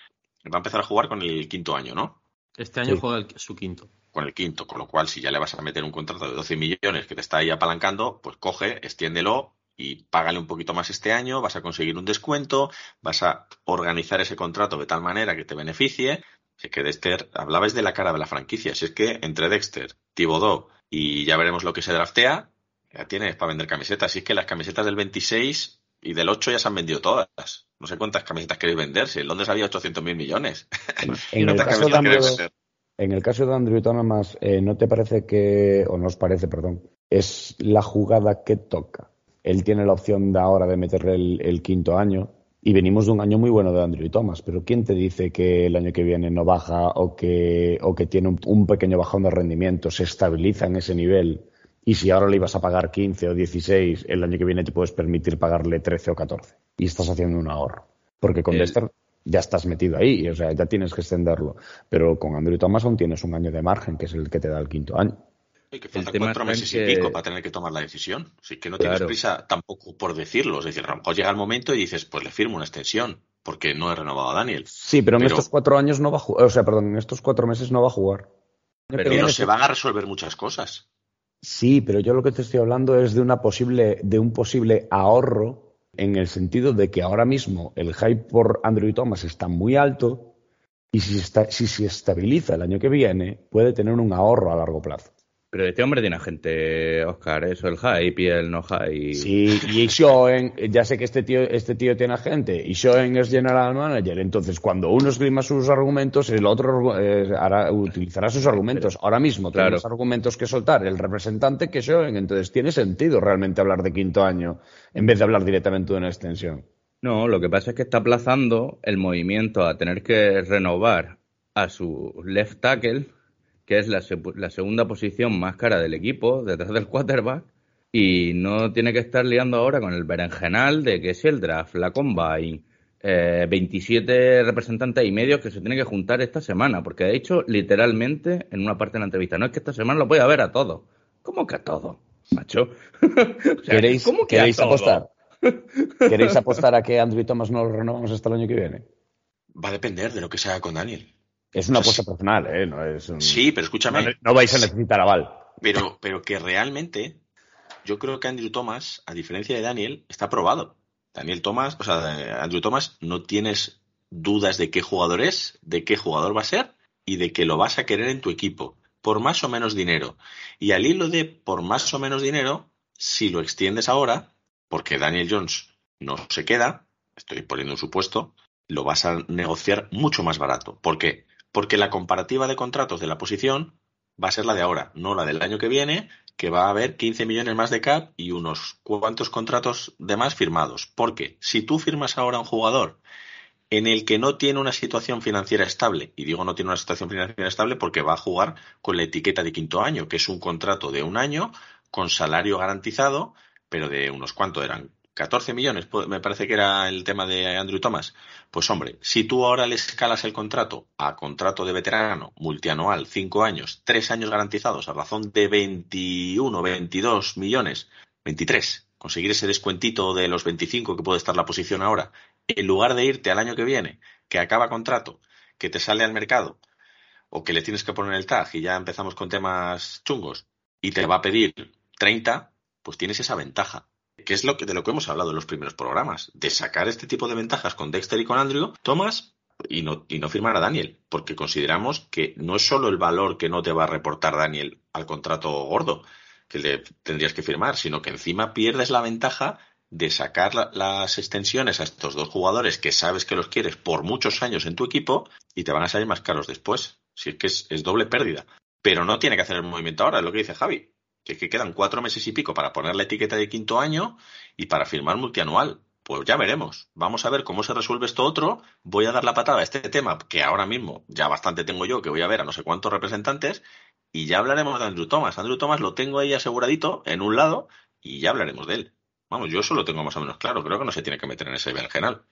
Va a empezar a jugar con el quinto año, ¿no? Este año Sí. juega el- su quinto. Con el quinto, con lo cual si ya le vas a meter un contrato de 12 millones que te está ahí apalancando, pues coge, extiéndelo y págale un poquito más este año, vas a conseguir un descuento, vas a organizar ese contrato de tal manera que te beneficie. Si es que Dexter, hablabais de la cara de la franquicia, si es que entre Dexter, Thibodeau y ya veremos lo que se draftea, ya tienes para vender camisetas. Si es que las camisetas del 26 y del 8 ya se han vendido todas. No sé cuántas camisetas queréis vender, si en Londres había 800 mil millones. En el, ¿Cuántas caso de En el caso de Andrew Thomas, eh, ¿no te parece que, o no os parece, perdón, es la jugada que toca? Él tiene la opción de ahora de meterle el, quinto año y venimos de un año muy bueno de Andrew Thomas, pero ¿quién te dice que el año que viene no baja o que, o que tiene un, pequeño bajón de rendimiento, se estabiliza en ese nivel? Y si ahora le ibas a pagar 15 o 16, el año que viene te puedes permitir pagarle 13 o 14. Y estás haciendo un ahorro. Porque con Dexter ya estás metido ahí, o sea, ya tienes que extenderlo. Pero con Andrew Thomas aún tienes un año de margen, que es el que te da el quinto año. Y que faltan cuatro meses y pico para tener que tomar la decisión. Así que no tienes prisa tampoco por decirlo. Es decir, a lo mejor llega el momento y dices, pues le firmo una extensión, porque no he renovado a Daniel. Sí, pero en estos cuatro años no va a jugar. O sea, perdón, en estos cuatro meses no va a jugar. Pero, se van a resolver muchas cosas. Sí, pero yo lo que te estoy hablando es de una posible, de un posible ahorro en el sentido de que ahora mismo el hype por Andrew Thomas está muy alto y si, si se estabiliza el año que viene, puede tener un ahorro a largo plazo. Pero este hombre tiene gente, Oscar, eso, el hype y el no hype. Sí, y Schoen, ya sé que este tío, este tío tiene gente, y Schoen es general manager, entonces cuando uno esgrima sus argumentos, el otro eh, utilizará sus argumentos. Ahora mismo tiene los argumentos que soltar el representante que Schoen, entonces tiene sentido realmente hablar de quinto año en vez de hablar directamente de una extensión. No, lo que pasa es que está aplazando el movimiento a tener que renovar a su left tackle que es la, segunda posición más cara del equipo, detrás del quarterback, y no tiene que estar liando ahora con el berenjenal de que es el draft, la combine, eh, 27 representantes y medios que se tienen que juntar esta semana, porque ha dicho literalmente en una parte de la entrevista, no es que esta semana lo voy a ver a todos. ¿Cómo que a todos? Macho. ¿Queréis, ¿cómo que ¿queréis apostar? ¿Queréis apostar a que Andrew Thomas no lo renovamos hasta el año que viene? Va a depender de lo que se haga con Daniel. Es una apuesta personal, ¿eh? No es Sí, pero escúchame. No, vais a necesitar aval. Pero, pero que realmente, yo creo que Andrew Thomas, a diferencia de Daniel, está probado. Daniel Thomas, o sea, Andrew Thomas, no tienes dudas de qué jugador es, de qué jugador va a ser y de que lo vas a querer en tu equipo, por más o menos dinero. Y al hilo de por más o menos dinero, si lo extiendes ahora, porque Daniel Jones no se queda, estoy poniendo un supuesto, lo vas a negociar mucho más barato. ¿Por qué? Porque la comparativa de contratos de la posición va a ser la de ahora, no la del año que viene, que va a haber 15 millones más de cap y unos cuantos contratos de más firmados. Porque si tú firmas ahora un jugador en el que no tiene una situación financiera estable, y digo no tiene una situación financiera estable porque va a jugar con la etiqueta de quinto año, que es un contrato de un año con salario garantizado, pero de unos cuantos eran 14 millones, me parece que era el tema de Andrew Thomas. Pues hombre, si tú ahora le escalas el contrato a contrato de veterano, multianual, 5 años, 3 años garantizados a razón de 21, 22 millones, 23, conseguir ese descuentito de los 25 que puede estar la posición ahora, en lugar de irte al año que viene, que acaba contrato, que te sale al mercado, o que le tienes que poner el tag y ya empezamos con temas chungos, y te va a pedir 30, pues tienes esa ventaja que es lo que, de lo que hemos hablado en los primeros programas, de sacar este tipo de ventajas con Dexter y con Andrew, Thomas y no, y no firmar a Daniel, porque consideramos que no es solo el valor que no te va a reportar Daniel al contrato gordo que le tendrías que firmar, sino que encima pierdes la ventaja de sacar las extensiones a estos dos jugadores que sabes que los quieres por muchos años en tu equipo y te van a salir más caros después. Si es que es, es doble pérdida. Pero no tiene que hacer el movimiento ahora, es lo que dice Javi que, que quedan cuatro meses y pico para poner la etiqueta de quinto año y para firmar multianual. Pues ya veremos. Vamos a ver cómo se resuelve esto otro. Voy a dar la patada a este tema que ahora mismo ya bastante tengo yo, que voy a ver a no sé cuántos representantes, y ya hablaremos de Andrew Thomas. Andrew Thomas lo tengo ahí aseguradito en un lado y ya hablaremos de él. Vamos, yo eso lo tengo más o menos claro. Creo que no se tiene que meter en ese general.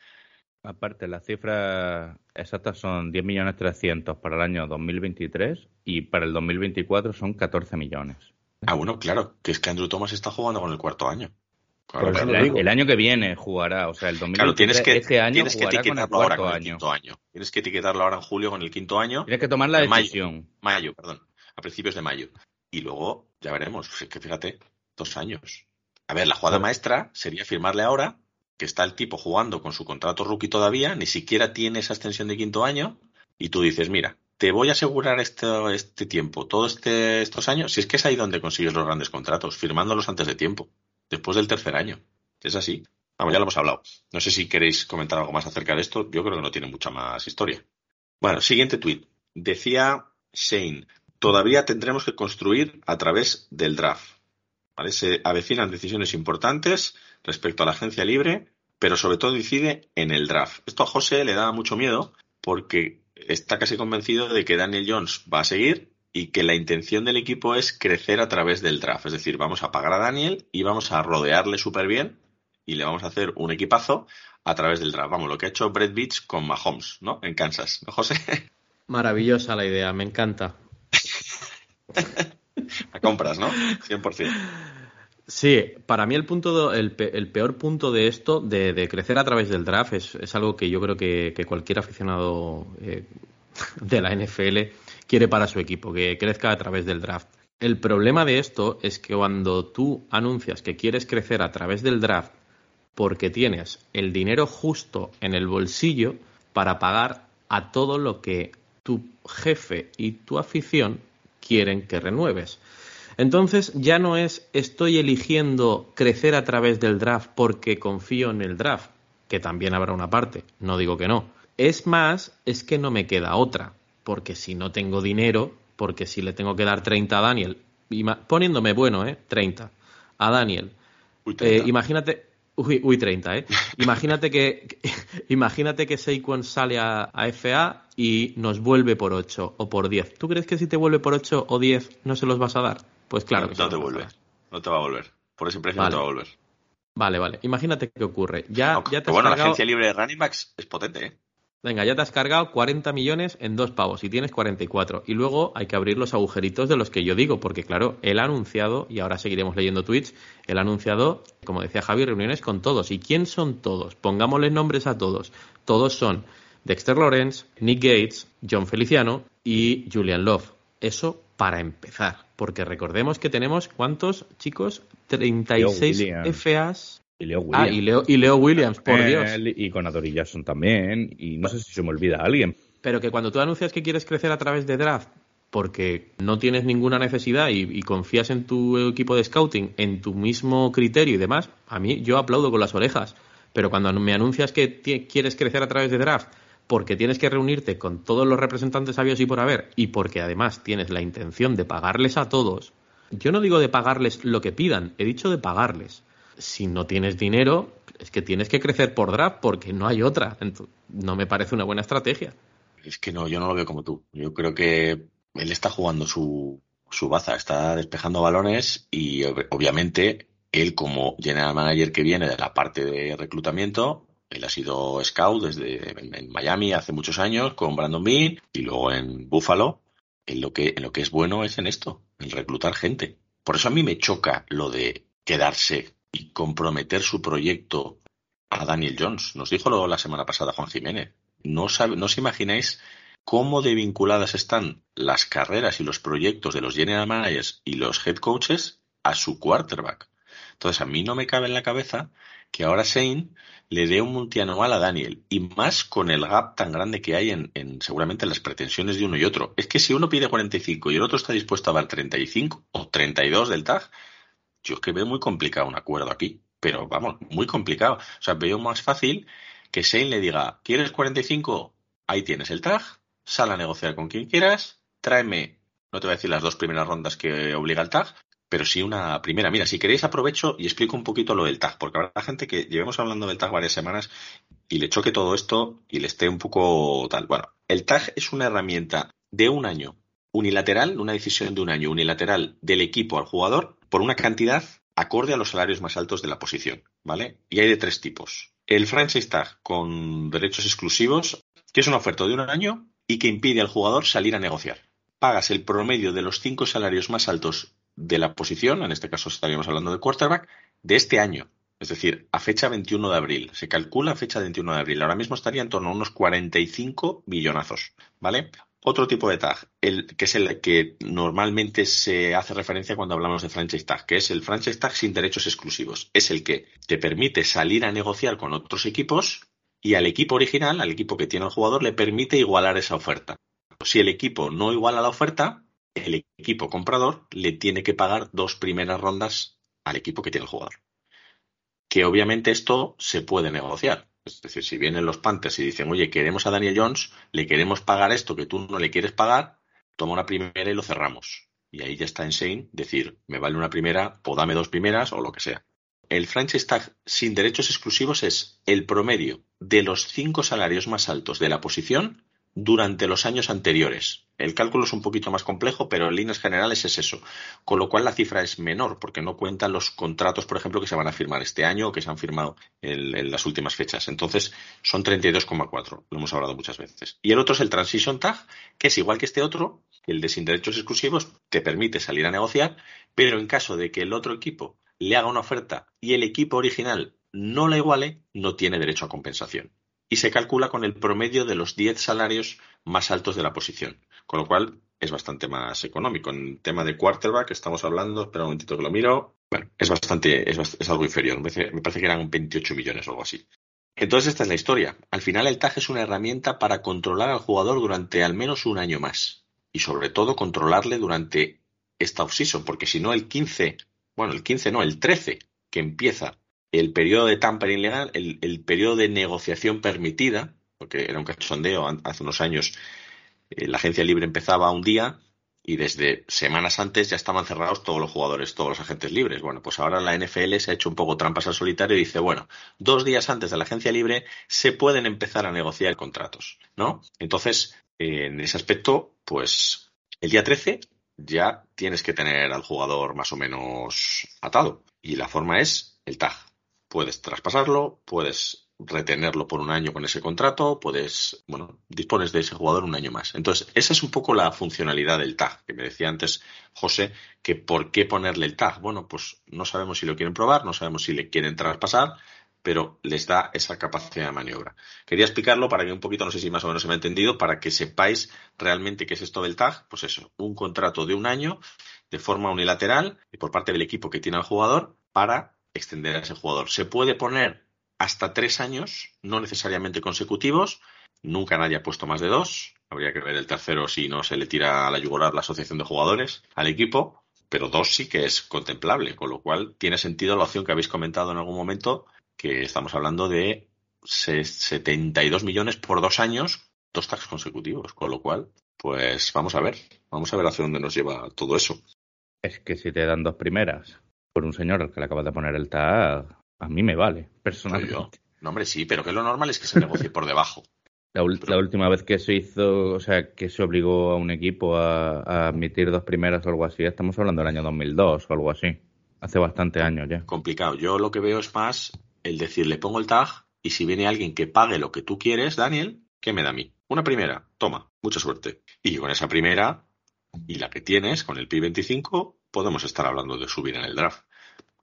Aparte, las cifras exactas son 10.300.000 para el año 2023 y para el 2024 son 14 millones. Ah, bueno, claro, que es que Andrew Thomas está jugando con el cuarto año. el, año que viene jugará, o sea, el 2023, claro, tienes que, este año tienes que etiquetarlo ahora con el quinto año. Tienes que etiquetarlo ahora en julio con el quinto año. Tienes que tomar la decisión. Mayo, perdón, a principios de mayo. Y luego, ya veremos, es que fíjate, dos años. A ver, la jugada maestra sería firmarle ahora, que está el tipo jugando con su contrato rookie todavía, ni siquiera tiene esa extensión de quinto año, y tú dices, mira, te voy a asegurar este, tiempo, todos este, estos años, si es que es ahí donde consigues los grandes contratos, firmándolos antes de tiempo, después del tercer año. Es así. Vamos, ya lo hemos hablado. No sé si queréis comentar algo más acerca de esto. Yo creo que no tiene mucha más historia. Bueno, siguiente tuit. Decía Shane, todavía tendremos que construir a través del draft. ¿vale? Se avecinan decisiones importantes respecto a la agencia libre, pero sobre todo decide en el draft. Esto a José le da mucho miedo porque está casi convencido de que Daniel Jones va a seguir y que la intención del equipo es crecer a través del draft. Es decir, vamos a pagar a Daniel y vamos a rodearle súper bien y le vamos a hacer un equipazo a través del draft. Vamos, lo que ha hecho Brett Beach con Mahomes, ¿no? En Kansas, ¿no, José? Maravillosa la idea, me encanta. a compras, ¿no? 100%. Sí, para mí el punto el, peor punto de esto, de, crecer a través del draft, es, algo que yo creo que, cualquier aficionado eh, de la NFL quiere para su equipo, que crezca a través del draft. El problema de esto es que cuando tú anuncias que quieres crecer a través del draft porque tienes el dinero justo en el bolsillo para pagar a todo lo que tu jefe y tu afición quieren que renueves. Entonces ya no es estoy eligiendo crecer a través del draft porque confío en el draft, que también habrá una parte, no digo que no. Es más, es que no me queda otra, porque si no tengo dinero, porque si le tengo que dar 30 a Daniel, poniéndome bueno, ¿eh? 30 a Daniel. Eh, imagínate, uy, 30, ¿eh? Imagínate que, imagínate que Saquon sale a, a, FA y nos vuelve por 8 o por 10. ¿Tú crees que si te vuelve por 8 o 10 no se los vas a dar? Pues claro no, que no te vuelve. No te va a volver. Por ese precio no te va a volver. Vale, vale. Imagínate qué ocurre. Ya, ya te bueno, la agencia libre de running backs es potente, ¿eh? Venga, ya te has cargado 40 millones en dos pavos y tienes 44. Y luego hay que abrir los agujeritos de los que yo digo, porque claro, él ha anunciado, y ahora seguiremos leyendo tweets, él ha anunciado, como decía Javi, reuniones con todos. ¿Y quién son todos? Pongámosle nombres a todos. Todos son Dexter Lawrence, Nick Gates, John Feliciano y Julian Love. Eso para empezar, porque recordemos que tenemos, ¿cuántos chicos? 36 FAs. Y Leo Williams. Ah, y Leo, y Leo Williams, por Dios. Y con Adori Jackson también. Y no sé si se me olvida alguien. Pero que cuando tú anuncias que quieres crecer a través de draft, porque no tienes ninguna necesidad y, y, confías en tu equipo de scouting, en tu mismo criterio y demás, a mí yo aplaudo con las orejas. Pero cuando me anuncias que quieres crecer a través de draft porque tienes que reunirte con todos los representantes sabios y por haber, y porque además tienes la intención de pagarles a todos, yo no digo de pagarles lo que pidan, he dicho de pagarles. Si no tienes dinero, es que tienes que crecer por draft porque no hay otra. no me parece una buena estrategia. Es que no, yo no lo veo como tú. Yo creo que él está jugando su, su baza, está despejando balones y obviamente él como general manager que viene de la parte de reclutamiento, él ha sido scout desde en, Miami hace muchos años con Brandon Bean y luego en Buffalo. En lo, que, en lo que es bueno es en esto, en reclutar gente. Por eso a mí me choca lo de quedarse y comprometer su proyecto a Daniel Jones. Nos dijo lo la semana pasada Juan Jiménez. No, sabe, no os imagináis cómo de vinculadas están las carreras y los proyectos de los general managers y los head coaches a su quarterback. Entonces a mí no me cabe en la cabeza que ahora Shane le dé un multianual a Daniel y más con el gap tan grande que hay en, en, seguramente las pretensiones de uno y otro. Es que si uno pide 45 y el otro está dispuesto a dar 35 o 32 del tag, yo es que veo muy complicado un acuerdo aquí, pero vamos, muy complicado. O sea, veo más fácil que Shane le diga, ¿quieres 45? Ahí tienes el tag, sal a negociar con quien quieras, tráeme, no te voy a decir las dos primeras rondas que obliga el tag, pero sí una primera. Mira, si queréis aprovecho y explico un poquito lo del tag, porque habrá gente que llevemos hablando del tag varias semanas y le choque todo esto y le esté un poco tal. Bueno, el tag es una herramienta de un año unilateral, una decisión de un año unilateral del equipo al jugador por una cantidad acorde a los salarios más altos de la posición, ¿vale? Y hay de tres tipos. El franchise tag con derechos exclusivos, que es una oferta de un año y que impide al jugador salir a negociar. Pagas el promedio de los cinco salarios más altos de la posición, en este caso estaríamos hablando de quarterback, de este año. Es decir, a fecha 21 de abril. Se calcula a fecha 21 de abril. Ahora mismo estaría en torno a unos 45 millonazos. ¿Vale? Otro tipo de tag, el, que es el que normalmente se hace referencia cuando hablamos de franchise tag, que es el franchise tag sin derechos exclusivos. Es el que te permite salir a negociar con otros equipos y al equipo original, al equipo que tiene el jugador, le permite igualar esa oferta. Si el equipo no iguala la oferta, el equipo comprador le tiene que pagar dos primeras rondas al equipo que tiene el jugador. Que obviamente esto se puede negociar. Es decir, si vienen los Panthers y dicen, oye, queremos a Daniel Jones, le queremos pagar esto que tú no le quieres pagar, toma una primera y lo cerramos. Y ahí ya está en Shane decir, me vale una primera o dame dos primeras o lo que sea. El franchise tag sin derechos exclusivos es el promedio de los cinco salarios más altos de la posición durante los años anteriores. El cálculo es un poquito más complejo, pero en líneas generales es eso. Con lo cual la cifra es menor, porque no cuentan los contratos, por ejemplo, que se van a firmar este año o que se han firmado en, las últimas fechas. Entonces son 32,4. Lo hemos hablado muchas veces. Y el otro es el Transition Tag, que es igual que este otro, el de sin derechos exclusivos, te permite salir a negociar, pero en caso de que el otro equipo le haga una oferta y el equipo original no la iguale, no tiene derecho a compensación y se calcula con el promedio de los 10 salarios más altos de la posición, con lo cual es bastante más económico. En tema de quarterback estamos hablando, espera un momentito que lo miro, bueno, es bastante, es, algo inferior, me parece, que eran 28 millones o algo así. Entonces esta es la historia. Al final el TAG es una herramienta para controlar al jugador durante al menos un año más y sobre todo controlarle durante esta offseason, porque si no el 15, bueno, el 15 no, el 13 que empieza el periodo de tampering legal, el, periodo de negociación permitida, porque era un cachondeo hace unos años, eh, la agencia libre empezaba un día y desde semanas antes ya estaban cerrados todos los jugadores, todos los agentes libres. Bueno, pues ahora la NFL se ha hecho un poco trampas al solitario y dice, bueno, dos días antes de la agencia libre se pueden empezar a negociar contratos, ¿no? Entonces, en ese aspecto, pues el día 13 ya tienes que tener al jugador más o menos atado. Y la forma es el tag puedes traspasarlo, puedes retenerlo por un año con ese contrato, puedes, bueno, dispones de ese jugador un año más. Entonces, esa es un poco la funcionalidad del tag, que me decía antes José, que por qué ponerle el tag. Bueno, pues no sabemos si lo quieren probar, no sabemos si le quieren traspasar, pero les da esa capacidad de maniobra. Quería explicarlo para que un poquito, no sé si más o menos se me ha entendido, para que sepáis realmente qué es esto del tag. Pues eso, un contrato de un año de forma unilateral y por parte del equipo que tiene al jugador para extender a ese jugador. Se puede poner hasta tres años, no necesariamente consecutivos. Nunca nadie ha puesto más de dos. Habría que ver el tercero si no se le tira a la yugular la asociación de jugadores al equipo. Pero dos sí que es contemplable, con lo cual tiene sentido la opción que habéis comentado en algún momento, que estamos hablando de 72 millones por dos años, dos tags consecutivos, con lo cual, pues vamos a ver, vamos a ver hacia dónde nos lleva todo eso. Es que si te dan dos primeras por un señor al que le acabas de poner el tag, a mí me vale, personalmente. No, hombre, sí, pero que lo normal es que se negocie por debajo. La, última vez que se hizo, o sea, que se obligó a un equipo a, admitir dos primeras o algo así, estamos hablando del año 2002 o algo así. Hace bastante años ya. Complicado. Yo lo que veo es más el decir, le pongo el tag y si viene alguien que pague lo que tú quieres, Daniel, ¿qué me da a mí? Una primera, toma, mucha suerte. Y con esa primera y la que tienes, con el PI 25, podemos estar hablando de subir en el draft,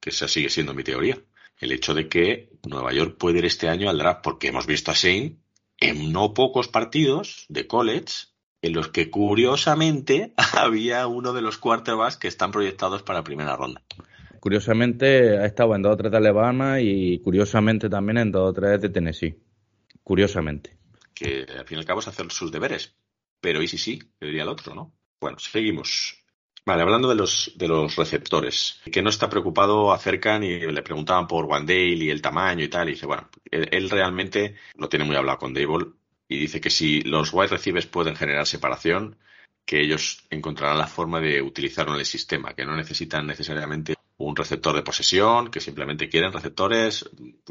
que esa sigue siendo mi teoría. El hecho de que Nueva York puede ir este año al draft, porque hemos visto a Shane en no pocos partidos de college en los que curiosamente había uno de los quarterbacks que están proyectados para primera ronda. Curiosamente ha estado en dos o tres de Alabama y curiosamente también en dos o tres de Tennessee. Curiosamente. Que al fin y al cabo es hacer sus deberes. Pero y si sí, diría el otro, ¿no? Bueno, seguimos. Vale, hablando de los, de los receptores, que no está preocupado acercan y le preguntaban por Wandale y el tamaño y tal, y dice, bueno, él, realmente lo tiene muy hablado con Dable y dice que si los wide receivers pueden generar separación, que ellos encontrarán la forma de utilizarlo en el sistema, que no necesitan necesariamente un receptor de posesión, que simplemente quieren receptores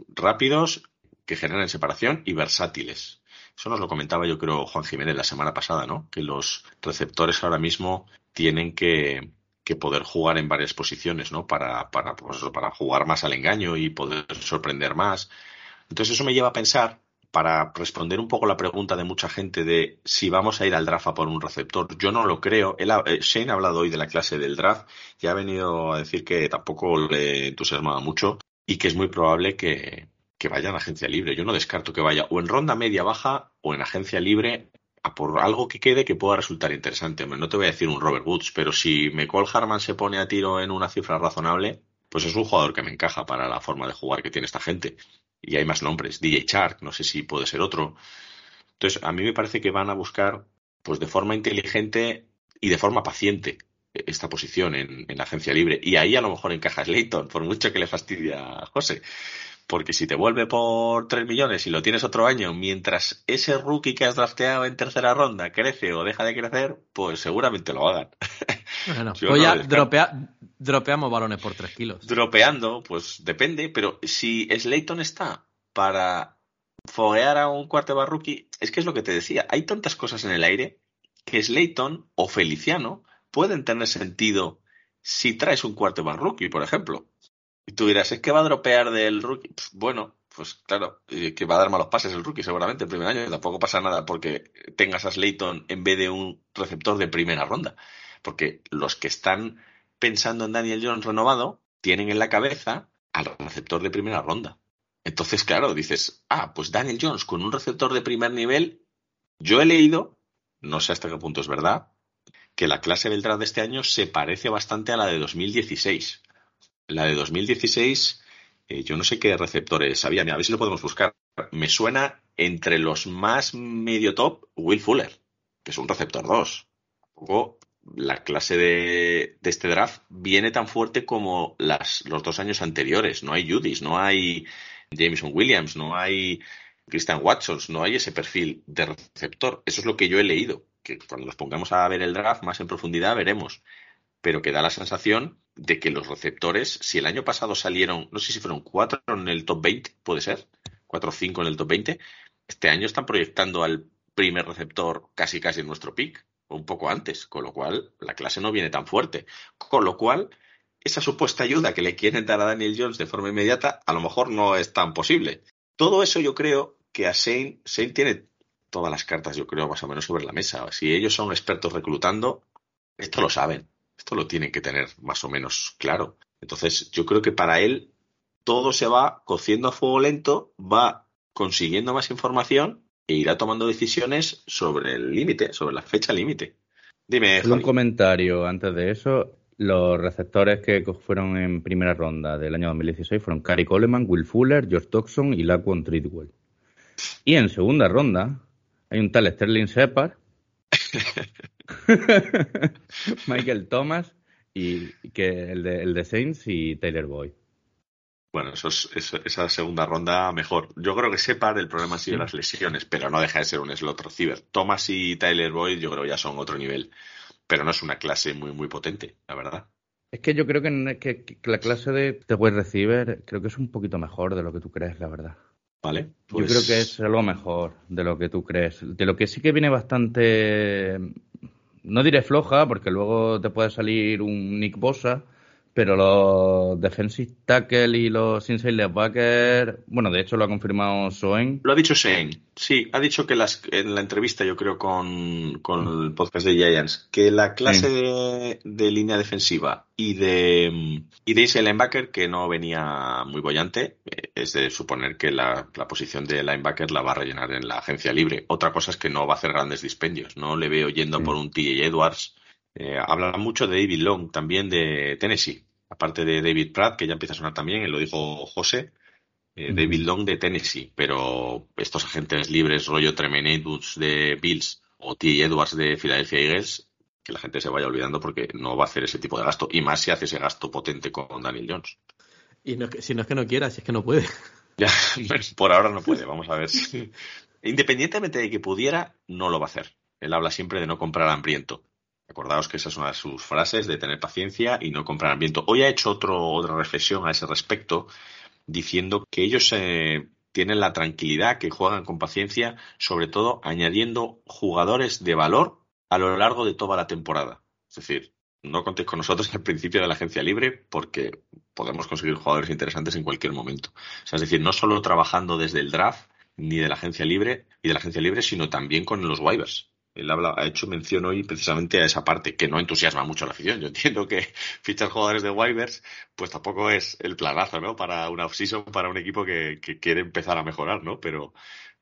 rápidos que generen separación y versátiles. Eso nos lo comentaba yo creo Juan Jiménez la semana pasada, ¿no? Que los receptores ahora mismo tienen que, poder jugar en varias posiciones, ¿no? Para, para, pues para jugar más al engaño y poder sorprender más. Entonces eso me lleva a pensar, para responder un poco la pregunta de mucha gente de si vamos a ir al draft a por un receptor, yo no lo creo. Eh, Shane ha hablado hoy de la clase del draft y ha venido a decir que tampoco le entusiasmaba mucho y que es muy probable que, que vaya en agencia libre. Yo no descarto que vaya o en ronda media baja o en agencia libre a por algo que quede que pueda resultar interesante. No te voy a decir un Robert Woods, pero si McCall Harman se pone a tiro en una cifra razonable, pues es un jugador que me encaja para la forma de jugar que tiene esta gente. Y hay más nombres. DJ Shark, no sé si puede ser otro. Entonces, a mí me parece que van a buscar, pues de forma inteligente y de forma paciente, esta posición en, la agencia libre. Y ahí a lo mejor encaja Slayton, por mucho que le fastidia a José. Porque si te vuelve por 3 millones y lo tienes otro año, mientras ese rookie que has drafteado en tercera ronda crece o deja de crecer, pues seguramente lo hagan. Bueno, pues no ya dropea- dropeamos balones por 3 kilos. Dropeando, pues depende, pero si Slayton está para foguear a un quarterback rookie, es que es lo que te decía, hay tantas cosas en el aire que Slayton o Feliciano pueden tener sentido si traes un quarterback rookie, por ejemplo. Y tú dirás, es que va a dropear del rookie. Bueno, pues claro, que va a dar malos pases el rookie seguramente el primer año. Tampoco pasa nada porque tengas a Slayton en vez de un receptor de primera ronda. Porque los que están pensando en Daniel Jones renovado tienen en la cabeza al receptor de primera ronda. Entonces, claro, dices, ah, pues Daniel Jones con un receptor de primer nivel, yo he leído, no sé hasta qué punto es verdad, que la clase del de este año se parece bastante a la de 2016. La de 2016, eh, yo no sé qué receptores había, mira, a ver si lo podemos buscar. Me suena entre los más medio top Will Fuller, que es un receptor 2. Tampoco la clase de, este draft viene tan fuerte como las, los dos años anteriores. No hay Judis, no hay Jameson Williams, no hay Christian Watson, no hay ese perfil de receptor. Eso es lo que yo he leído, que cuando nos pongamos a ver el draft más en profundidad veremos. Pero que da la sensación de que los receptores, si el año pasado salieron, no sé si fueron cuatro en el top 20, puede ser, cuatro o cinco en el top 20, este año están proyectando al primer receptor casi casi en nuestro pick, o un poco antes, con lo cual la clase no viene tan fuerte. Con lo cual, esa supuesta ayuda que le quieren dar a Daniel Jones de forma inmediata, a lo mejor no es tan posible. Todo eso yo creo que a Shane, Shane tiene todas las cartas, yo creo, más o menos sobre la mesa. Si ellos son expertos reclutando, esto lo saben, esto lo tienen que tener más o menos claro. Entonces, yo creo que para él todo se va cociendo a fuego lento, va consiguiendo más información e irá tomando decisiones sobre el límite, sobre la fecha límite. Dime, Solo un comentario antes de eso. Los receptores que fueron en primera ronda del año 2016 fueron Cary Coleman, Will Fuller, George Toxon y Laquan Treadwell. Y en segunda ronda hay un tal Sterling Shepard, Michael Thomas y que el de, el de Saints y Taylor Boyd. Bueno, eso es, eso- esa segunda ronda mejor. Yo creo que Separ el problema ha sido las lesiones, pero no deja de ser un slot receiver. Thomas y Tyler Boyd yo creo ya son otro nivel, pero no es una clase muy, muy potente, la verdad. Es que yo creo que, que- que la clase de, de wide receiver creo que es un poquito mejor de lo que tú crees, la verdad. ¿Vale? Yo Pues- creo que es algo mejor de lo que tú crees. De lo que sí que viene bastante, no diré floja, porque luego te puede salir un Nick Bosa, pero los defensive tackle y los inside linebacker, bueno, de hecho lo ha confirmado Soen. Lo ha dicho Shane, sí, ha dicho que las, en la entrevista, yo creo, con, con el podcast de Giants, que la clase de, de línea defensiva y de, y de inside linebacker, que no venía muy bollante, eh, es de suponer que la, la posición de linebacker la va a rellenar en la agencia libre. Otra cosa es que no va a hacer grandes dispendios, no le veo yendo Sí. por un TJ Edwards. Eh, habla mucho de David Long, también de Tennessee, aparte de David Pratt, que ya empieza a sonar también, lo dijo José, eh. David Long de Tennessee, pero estos agentes libres, rollo Edwards de Bills o T. Edwards de Philadelphia Eagles, que la gente se vaya olvidando porque no va a hacer ese tipo de gasto, y más si hace ese gasto potente con Daniel Jones. Y no es que- si no es que no quiera, si es que no puede. Ya, por ahora no puede, vamos a ver. si- Independientemente de que pudiera, no lo va a hacer. Él habla siempre de no comprar hambriento. Acordaos que esa es una de sus frases, de tener paciencia y no comprar hambriento. Hoy ha hecho otro, otra reflexión a ese respecto, diciendo que ellos eh, tienen la tranquilidad, que juegan con paciencia, sobre todo añadiendo jugadores de valor a lo largo de toda la temporada. Es decir, no contéis con nosotros al principio de la agencia libre porque podemos conseguir jugadores interesantes en cualquier momento. O sea, es decir, no solo trabajando desde el draft ni de la agencia libre y de la agencia libre, sino también con los waivers. Él habla, ha hecho mención hoy precisamente a esa parte que no entusiasma mucho a la afición. Yo entiendo que fichar jugadores de waivers, pues tampoco es el planazo, ¿no? Para una offseason, para un equipo que, que quiere empezar a mejorar, ¿no? Pero,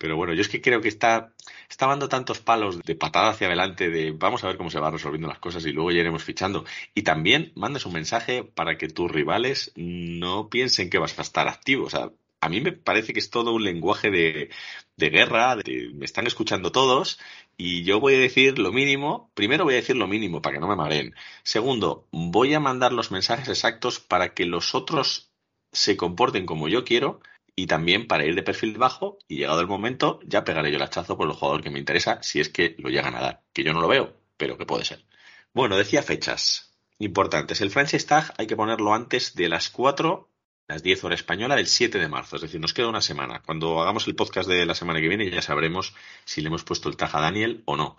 pero bueno, yo es que creo que está, está dando tantos palos de patada hacia adelante, de vamos a ver cómo se van resolviendo las cosas y luego ya iremos fichando. Y también mandas un mensaje para que tus rivales no piensen que vas a estar activo. O sea, a mí me parece que es todo un lenguaje de, de guerra, de, me están escuchando todos y yo voy a decir lo mínimo. Primero voy a decir lo mínimo para que no me mareen. Segundo, voy a mandar los mensajes exactos para que los otros se comporten como yo quiero y también para ir de perfil bajo y llegado el momento ya pegaré yo el hachazo por el jugador que me interesa si es que lo llegan a dar, que yo no lo veo, pero que puede ser. Bueno, decía fechas importantes. El franchise tag hay que ponerlo antes de las 4, las 10 horas española del 7 de marzo, es decir, nos queda una semana. Cuando hagamos el podcast de la semana que viene ya sabremos si le hemos puesto el tag a Daniel o no,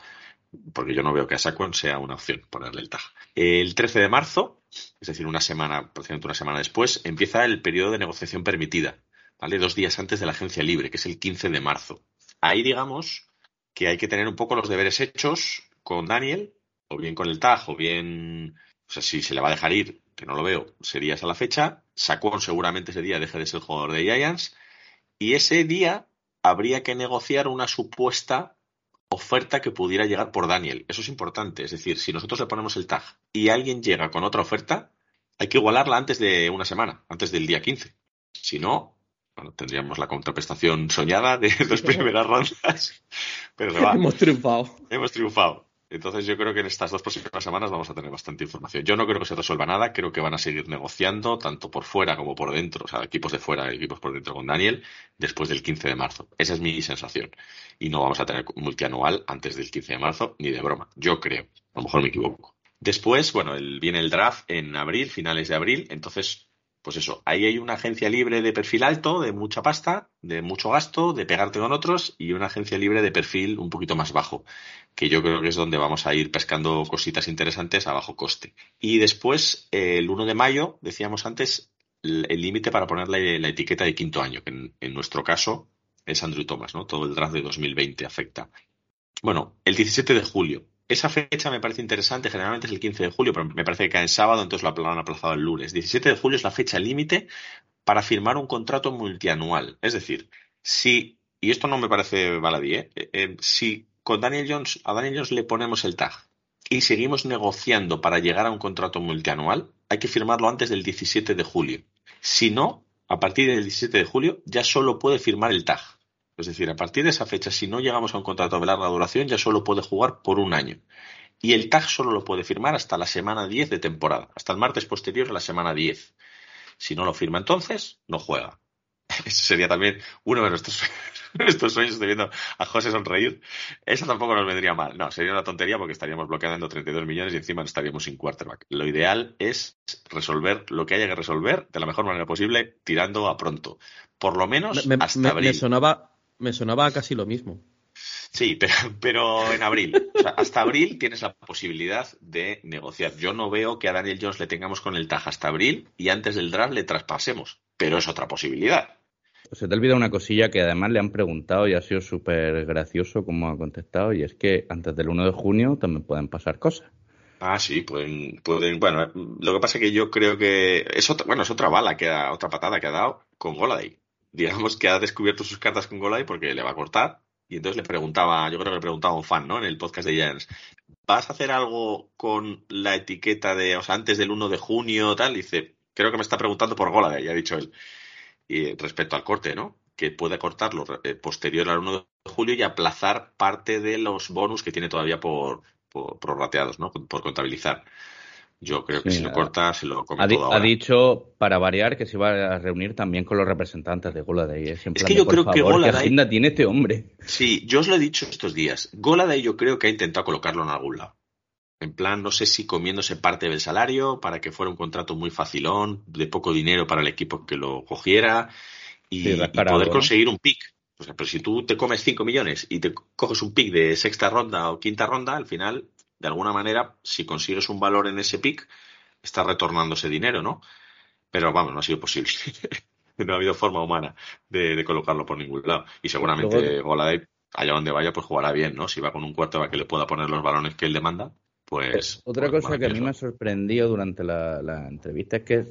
porque yo no veo que a Saquon sea una opción ponerle el tag. El 13 de marzo, es decir, una semana, aproximadamente una semana después, empieza el periodo de negociación permitida ¿vale? Dos días antes de la agencia libre, que es el 15 de marzo. Ahí digamos que hay que tener un poco los deberes hechos con Daniel, o bien con el TAG, o bien, o sea, si se le va a dejar ir, que no lo veo, sería esa la fecha. Saquon seguramente ese día deje de ser jugador de Giants, y ese día habría que negociar una supuesta oferta que pudiera llegar por Daniel. Eso es importante. Es decir, si nosotros le ponemos el tag y alguien llega con otra oferta, hay que igualarla antes de una semana, antes del día 15. Si no, bueno, tendríamos la contraprestación soñada de dos primeras rondas. Pero va. Hemos triunfado. Hemos triunfado. Entonces yo creo que en estas dos próximas semanas vamos a tener bastante información. Yo no creo que se resuelva nada, creo que van a seguir negociando tanto por fuera como por dentro, o sea, equipos de fuera y equipos por dentro con Daniel, después del 15 de marzo. Esa es mi sensación. Y no vamos a tener multianual antes del 15 de marzo, ni de broma. Yo creo. A lo mejor me equivoco. Después, bueno, el, viene el draft en abril, finales de abril, entonces pues eso, ahí hay una agencia libre de perfil alto, de mucha pasta, de mucho gasto, de pegarte con otros, y una agencia libre de perfil un poquito más bajo, que yo creo que es donde vamos a ir pescando cositas interesantes a bajo coste. Y después, el 1 de mayo, decíamos antes, el límite para ponerle la etiqueta de quinto año, que en, nuestro caso es Andrew Thomas, ¿no? Todo el draft de 2020 afecta. Bueno, el 17 de julio, esa fecha me parece interesante, generalmente es el 15 de julio, pero me parece que cae en sábado, entonces lo han aplazado el lunes. 17 de julio es la fecha límite para firmar un contrato multianual. Es decir, si, y esto no me parece baladí, ¿eh? Eh, eh, si con Daniel Jones, a Daniel Jones le ponemos el tag y seguimos negociando para llegar a un contrato multianual, hay que firmarlo antes del 17 de julio. Si no, a partir del 17 de julio ya solo puede firmar el tag. Es decir, a partir de esa fecha, si no llegamos a un contrato de larga duración, ya solo puede jugar por un año. Y el tag solo lo puede firmar hasta la semana 10 de temporada, hasta el martes posterior a la semana 10. Si no lo firma entonces, no juega. Ese sería también uno de nuestros, nuestros sueños, estoy viendo a José sonreír. Eso tampoco nos vendría mal. No, sería una tontería porque estaríamos bloqueando 32 millones y encima estaríamos sin quarterback. Lo ideal es resolver lo que haya que resolver de la mejor manera posible, tirando a pronto. Por lo menos me, hasta me, abril. Me sonaba, me sonaba casi lo mismo. Sí, pero, pero en abril. O sea, hasta abril tienes la posibilidad de negociar. Yo no veo que a Daniel Jones le tengamos con el TAJ hasta abril y antes del draft le traspasemos. Pero es otra posibilidad. Se te olvida una cosilla que además le han preguntado y ha sido súper gracioso como ha contestado, y es que antes del 1 de junio también pueden pasar cosas. Ah, sí, pueden, pueden. Bueno, lo que pasa es que yo creo que es otra, bueno, es otra bala que ha, otra patada que ha dado con Goladay. Digamos que ha descubierto sus cartas con Goladay porque le va a cortar y entonces le preguntaba, yo creo que le preguntaba a un fan, ¿no? En el podcast de Giants, ¿vas a hacer algo con la etiqueta de, o sea, antes del 1 de junio, tal? dice, creo que me está preguntando por Goladay, ya ha dicho él. Y respecto al corte, ¿no? Que puede cortarlo eh, posterior al 1 de julio y aplazar parte de los bonus que tiene todavía por, por prorrateados, ¿no? Por contabilizar. Yo creo que Sí, si lo corta, se lo come Ha, todo ha dicho, para variar, que se iba a reunir también con los representantes de Goladay. Es, que yo creo que favor, ¿qué Goladay- agenda tiene este hombre? Sí, yo os lo he dicho estos días. Goladay yo creo que ha intentado colocarlo en algún lado. En plan, no sé si comiéndose parte del salario para que fuera un contrato muy facilón, de poco dinero para el equipo que lo cogiera y, Sí, y rascar poder conseguir un pick. O sea, pero si tú te comes 5 millones y te coges un pick de sexta ronda o quinta ronda, al final, de alguna manera, si consigues un valor en ese pick, estás retornando ese dinero, ¿no? Pero vamos, no ha sido posible. no ha habido forma humana de, de colocarlo por ningún lado. Y seguramente Luego- allá donde vaya, pues jugará bien, ¿no? Si va con un cuarto para que le pueda poner los balones que él demanda, pues. Otra pues cosa que a mí me ha sorprendido durante la, la entrevista es que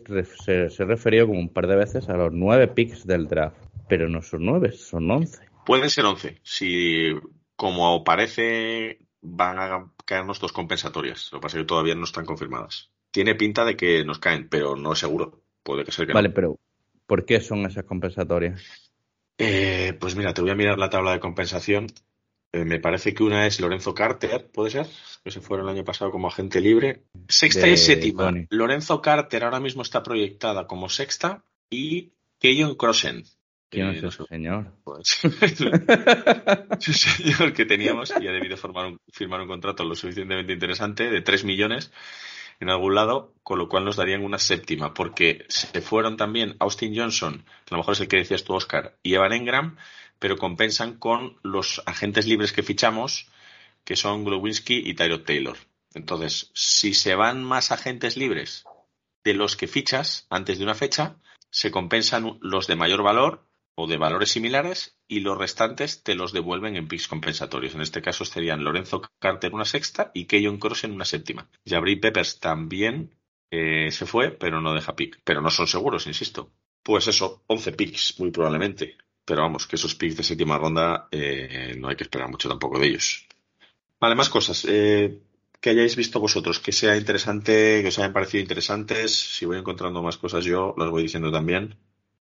se, se referió como un par de veces a los nueve picks del draft. Pero no son nueve, son once. Pueden ser 11. Si, como parece, van a caernos dos compensatorias. Lo que pasa es que todavía no están confirmadas. Tiene pinta de que nos caen, pero no es seguro. Puede que ser que no. Vale, pero ¿por qué son esas compensatorias? Eh, pues mira, te voy a mirar la tabla de compensación. Eh, me parece que una es Lorenzo Carter, ¿puede ser? Que se fueron el año pasado como agente libre. Sexta De y séptima. Lorenzo Carter ahora mismo está proyectada como sexta y Keyon Crossen, ¿Quién Eh, es no ese señor? pues, señor que teníamos y ha debido formar un- firmar un contrato lo suficientemente interesante de 3 millones en algún lado, con lo cual nos darían una séptima, porque se fueron también Austin Johnson, que a lo mejor es el que decías tú, Oscar, y Evan Engram, pero compensan con los agentes libres que fichamos, que son Glowinski y Tyrod Taylor. Entonces, si se van más agentes libres de los que fichas antes de una fecha, se compensan los de mayor valor o de valores similares y los restantes te los devuelven en picks compensatorios. En este caso serían Lorenzo Carter una sexta y Keyon Cross en una séptima. Jabri Peppers también eh, se fue, pero no deja pick. Pero no son seguros, insisto. Pues eso, 11 picks, muy probablemente. Pero vamos, que esos picks de séptima ronda eh, no hay que esperar mucho tampoco de ellos. Vale, más cosas. Eh, que hayáis visto vosotros, que sea interesante, que os hayan parecido interesantes. Si voy encontrando más cosas yo, las voy diciendo también.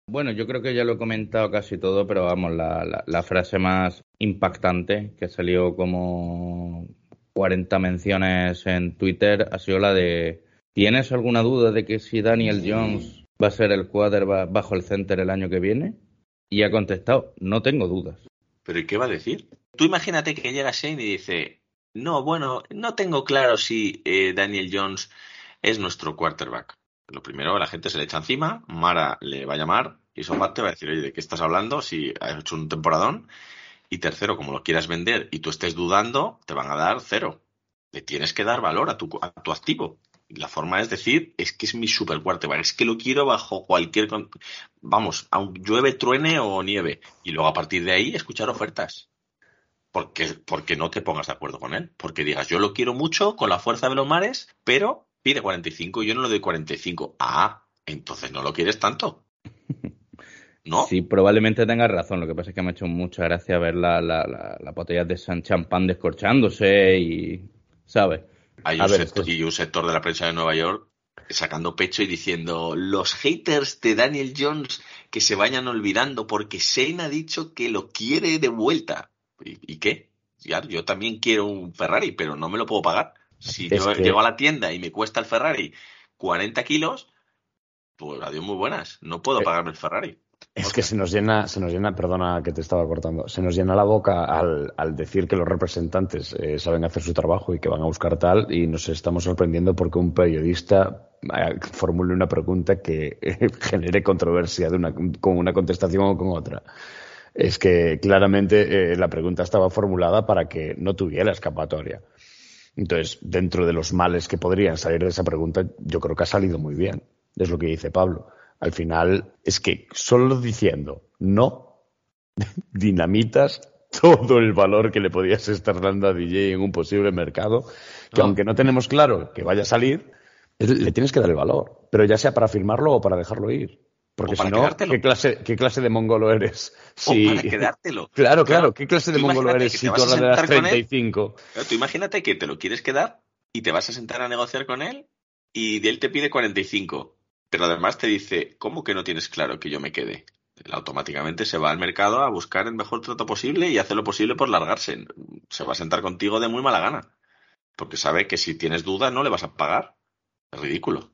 Bueno, yo creo que ya lo he comentado casi todo, pero vamos, la, la- la frase más impactante que salió como 40 menciones en Twitter ha sido la de ¿Tienes alguna duda de que si Daniel Jones va a ser el quarterback bajo el center el año que viene? Y ha contestado, no tengo dudas. ¿Pero y qué va a decir? Tú imagínate que llega Shane y dice, no, bueno, no tengo claro si eh, Daniel Jones es nuestro quarterback. Lo primero, la gente se le echa encima, Mara le va a llamar y Sofat te va a decir, oye, ¿de qué estás hablando? Si has hecho un temporadón. Y tercero, como lo quieras vender y tú estés dudando, te van a dar cero. Le tienes que dar valor a tu, a tu activo. La forma es decir, es que es mi super quarterback, es que lo quiero bajo cualquier... Vamos, aun llueve, truene o nieve. Y luego a partir de ahí escuchar ofertas. Porque, porque no te pongas de acuerdo con él. Porque digas, yo lo quiero mucho con la fuerza de los mares, pero pide 45 y yo no le doy 45. Ah, entonces no lo quieres tanto. ¿No? Sí, probablemente tengas razón. Lo que pasa es que me ha hecho mucha gracia ver la, la, la, la botella de San Champán descorchándose y... ¿Sabes? Hay un, ver, sector, esto es- y un sector de la prensa de Nueva York sacando pecho y diciendo los haters de Daniel Jones que se vayan olvidando porque Shane ha dicho que lo quiere de vuelta. ¿Y, y qué? Ya, yo también quiero un Ferrari, pero no me lo puedo pagar. Si Es yo que- llego a la tienda y me cuesta el Ferrari 40 kilos, pues adiós muy buenas. No puedo Eh, pagarme el Ferrari. Es que se nos llena, se nos llena, perdona que te estaba cortando, se nos llena la boca al, al decir que los representantes eh, saben hacer su trabajo y que van a buscar tal, y nos estamos sorprendiendo porque un periodista eh, formule una pregunta que eh, genere controversia de una, con una contestación o con otra. Es que claramente eh, la pregunta estaba formulada para que no tuviera escapatoria. Entonces, dentro de los males que podrían salir de esa pregunta, yo creo que ha salido muy bien. Es lo que dice Pablo. Al final, es que solo diciendo no, dinamitas todo el valor que le podías estar dando a DJ en un posible mercado, que No. aunque no tenemos claro que vaya a salir, le tienes que dar el valor. Pero ya sea para firmarlo o para dejarlo ir. Porque O para si no, quedártelo. ¿qué clase, ¿qué clase de mongolo eres? O Si- para quedártelo. Claro, claro, ¿qué clase de mongolo eres si tú con él 35? Claro, tú imagínate que te lo quieres quedar y te vas a sentar a negociar con él y de él te pide 45. Pero además te dice, ¿cómo que no tienes claro que yo me quede? Él automáticamente se va al mercado a buscar el mejor trato posible y hace lo posible por largarse. Se va a sentar contigo de muy mala gana. Porque sabe que si tienes duda no le vas a pagar. Es ridículo.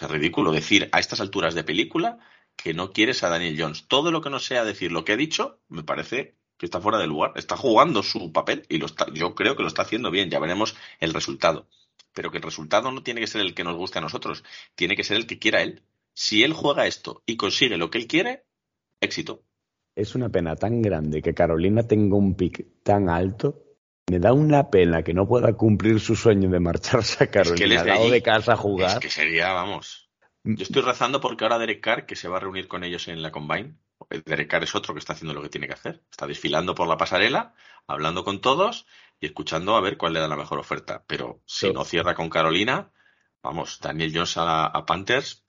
Es ridículo decir a estas alturas de película que no quieres a Daniel Jones. Todo lo que no sea decir lo que ha dicho, me parece que está fuera de lugar. Está jugando su papel y lo está, yo creo que lo está haciendo bien. Ya veremos el resultado. Pero que el resultado no tiene que ser el que nos guste a nosotros, tiene que ser el que quiera él. Si él juega esto y consigue lo que él quiere, éxito. Es una pena tan grande que Carolina tenga un pick tan alto. Me da una pena que no pueda cumplir su sueño de marcharse a él Carolina es al de lado allí. de casa a Es jugar. que sería, vamos. Yo estoy rezando porque ahora Derek Carr, que se va a reunir con ellos en la Combine, Derek Carr es otro que está haciendo lo que tiene que hacer. Está desfilando por la pasarela, hablando con todos y escuchando a ver cuál le da la mejor oferta. Pero si Sí. no cierra con Carolina, vamos, Daniel Jones a, a Panthers,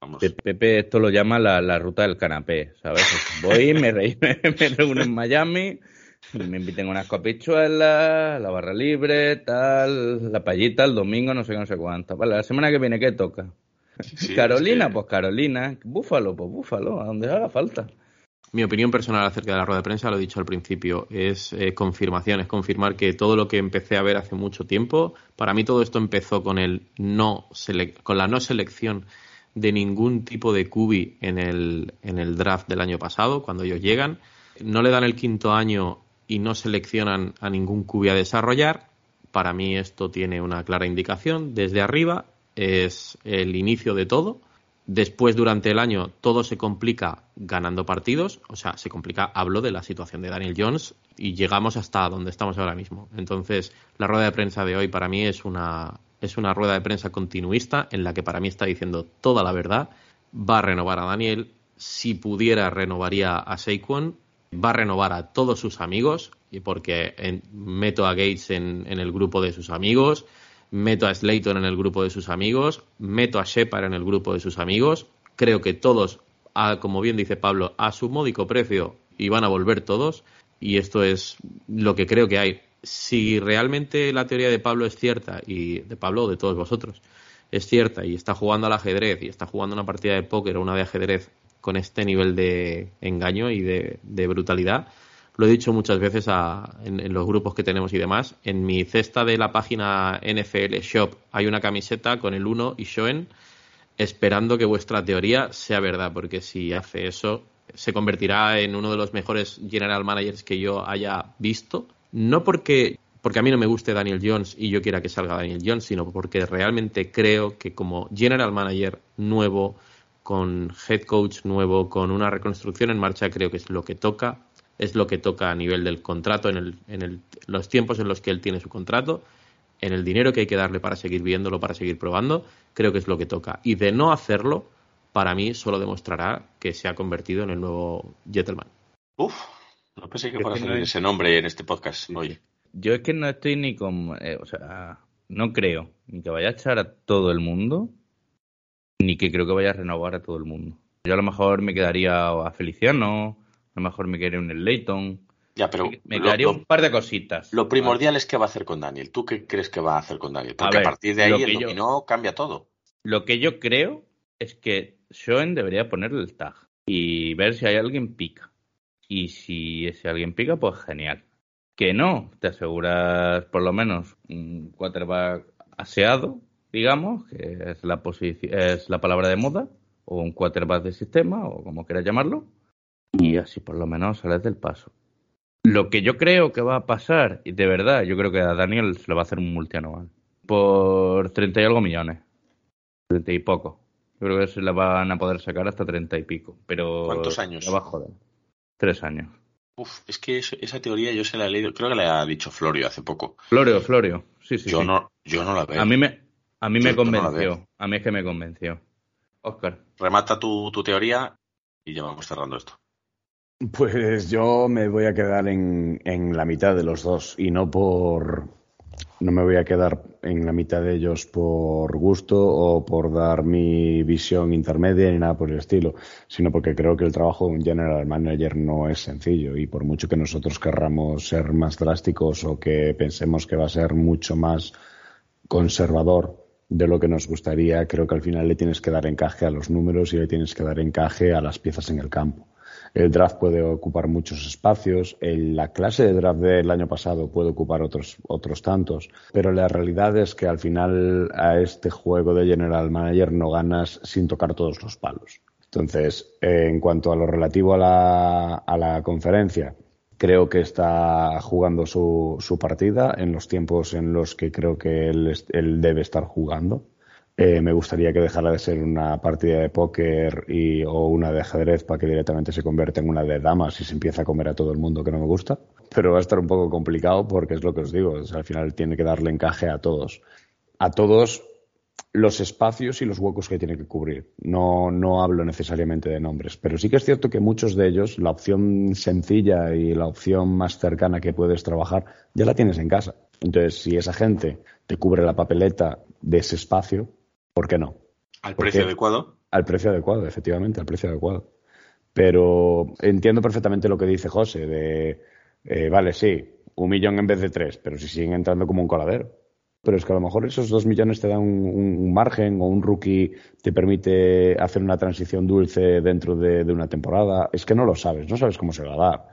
vamos. Pe- Pepe esto lo llama la, la ruta del canapé, ¿sabes? Voy, me, re- me reúno en Miami, me inviten unas copichuelas, la barra libre, tal, la payita el domingo, no sé qué, no sé cuánto. Vale, la semana que viene, ¿qué toca? Sí, Carolina, es que- pues Carolina. Búfalo, pues Búfalo, a donde haga falta. Mi opinión personal acerca de la rueda de prensa, lo he dicho al principio, es eh, confirmación, es confirmar que todo lo que empecé a ver hace mucho tiempo, para mí todo esto empezó con el no con la no selección de ningún tipo de cubi en el, en el draft del año pasado, cuando ellos llegan. No le dan el quinto año y no seleccionan a ningún cubi a desarrollar. Para mí esto tiene una clara indicación. Desde arriba es el inicio de todo. Después, durante el año, todo se complica ganando partidos. O sea, se complica, hablo de la situación de Daniel Jones y llegamos hasta donde estamos ahora mismo. Entonces, la rueda de prensa de hoy para mí es una, es una rueda de prensa continuista en la que para mí está diciendo toda la verdad. Va a renovar a Daniel. Si pudiera, renovaría a Saquon. Va a renovar a todos sus amigos, y porque meto a Gates en, el grupo de sus amigos, meto a Slayton en el grupo de sus amigos, meto a Shepard en el grupo de sus amigos. Creo que todos, como bien dice Pablo, a su módico precio y van a volver todos. Y esto es lo que creo que hay si realmente la teoría de Pablo es cierta, y de Pablo o de todos vosotros, es cierta, y está jugando al ajedrez, y está jugando una partida de póker o una de ajedrez con este nivel de engaño y de, brutalidad, lo he dicho muchas veces en, los grupos que tenemos y demás. En mi cesta de la página NFL Shop hay una camiseta con el 1 y Shoen, esperando que vuestra teoría sea verdad, porque si hace eso, se convertirá en uno de los mejores general managers que yo haya visto no porque, porque a mí no me guste Daniel Jones y yo quiera que salga Daniel Jones, sino porque realmente creo que como general manager nuevo, con head coach nuevo, con una reconstrucción en marcha, creo que es lo que toca, es lo que toca a nivel del contrato, en, el, en el, los tiempos en los que él tiene su contrato, en el dinero que hay que darle para seguir viéndolo, para seguir probando, creo que es lo que toca. Y de no hacerlo, para mí solo demostrará que se ha convertido en el nuevo Gentleman. Uf, no pensé que fuera a salir ese nombre en este podcast, oye. Yo es que no estoy ni con. Eh, o sea, no creo ni que vaya a echar a todo el mundo, ni que creo que vaya a renovar a todo el mundo. Yo a lo mejor me quedaría a Feliciano, a lo mejor me quedaría en el Leighton. Ya, pero me quedaría un par de cositas. Lo primordial es qué va a hacer con Daniel. ¿Tú qué crees que va a hacer con Daniel? Porque a, partir de ahí el no cambia todo. Lo que yo creo es que Schoen debería ponerle el tag y ver si hay alguien pica. Y si ese alguien pica, pues genial. Que no, te aseguras por lo menos un quarterback aseado, digamos, que es la, es la palabra de moda, o un quarterback de sistema, o como quieras llamarlo, y así por lo menos sales del paso. Lo que yo creo que va a pasar, y de verdad, yo creo que a Daniel se le va a hacer un multianual, por 30 y algo millones, 30 y poco. Yo creo que se le van a poder sacar hasta 30 y pico, pero... ¿Cuántos años? Abajo de Tres años. Uf, es que esa teoría yo se la he leído, creo que la ha dicho Florio hace poco. Florio, Florio, sí, sí. Yo, No, yo no la veo. A mí me, a mí me convenció, a mí es que me convenció. Oscar. Remata tu, tu teoría y ya vamos cerrando esto. Pues yo me voy a quedar en, la mitad de los dos y no por, no me voy a quedar en la mitad de ellos por gusto o por dar mi visión intermedia ni nada por el estilo, sino porque creo que el trabajo de un general manager no es sencillo y por mucho que nosotros querramos ser más drásticos o que pensemos que va a ser mucho más conservador de lo que nos gustaría, creo que al final le tienes que dar encaje a los números y le tienes que dar encaje a las piezas en el campo. El draft puede ocupar muchos espacios, la clase de draft del año pasado puede ocupar otros, otros tantos, pero la realidad es que al final a este juego de General Manager no ganas sin tocar todos los palos. Entonces, en cuanto a lo relativo a la, a la conferencia, creo que está jugando su, su, partida en los tiempos en los que creo que él debe estar jugando. Eh, me gustaría que dejara de ser una partida de póker y, o una de ajedrez para que directamente se convierta en una de damas y se empiece a comer a todo el mundo que no me gusta. Pero va a estar un poco complicado porque es lo que os digo, al final tiene que darle encaje a todos. A todos los espacios y los huecos que tiene que cubrir. No, no hablo necesariamente de nombres, pero sí que es cierto que muchos de ellos, la opción sencilla y la opción más cercana que puedes trabajar, ya la tienes en casa. Entonces, si esa gente te cubre la papeleta de ese espacio, ¿Por qué no? ¿Al precio adecuado? Al precio adecuado, efectivamente, al precio adecuado. Pero entiendo perfectamente lo que dice José, de, eh, vale, sí, un millón en vez de tres, pero si siguen entrando como un coladero. Pero es que a lo mejor esos dos millones te dan un, margen o un rookie te permite hacer una transición dulce dentro de, una temporada. Es que no lo sabes, no sabes cómo se va a dar.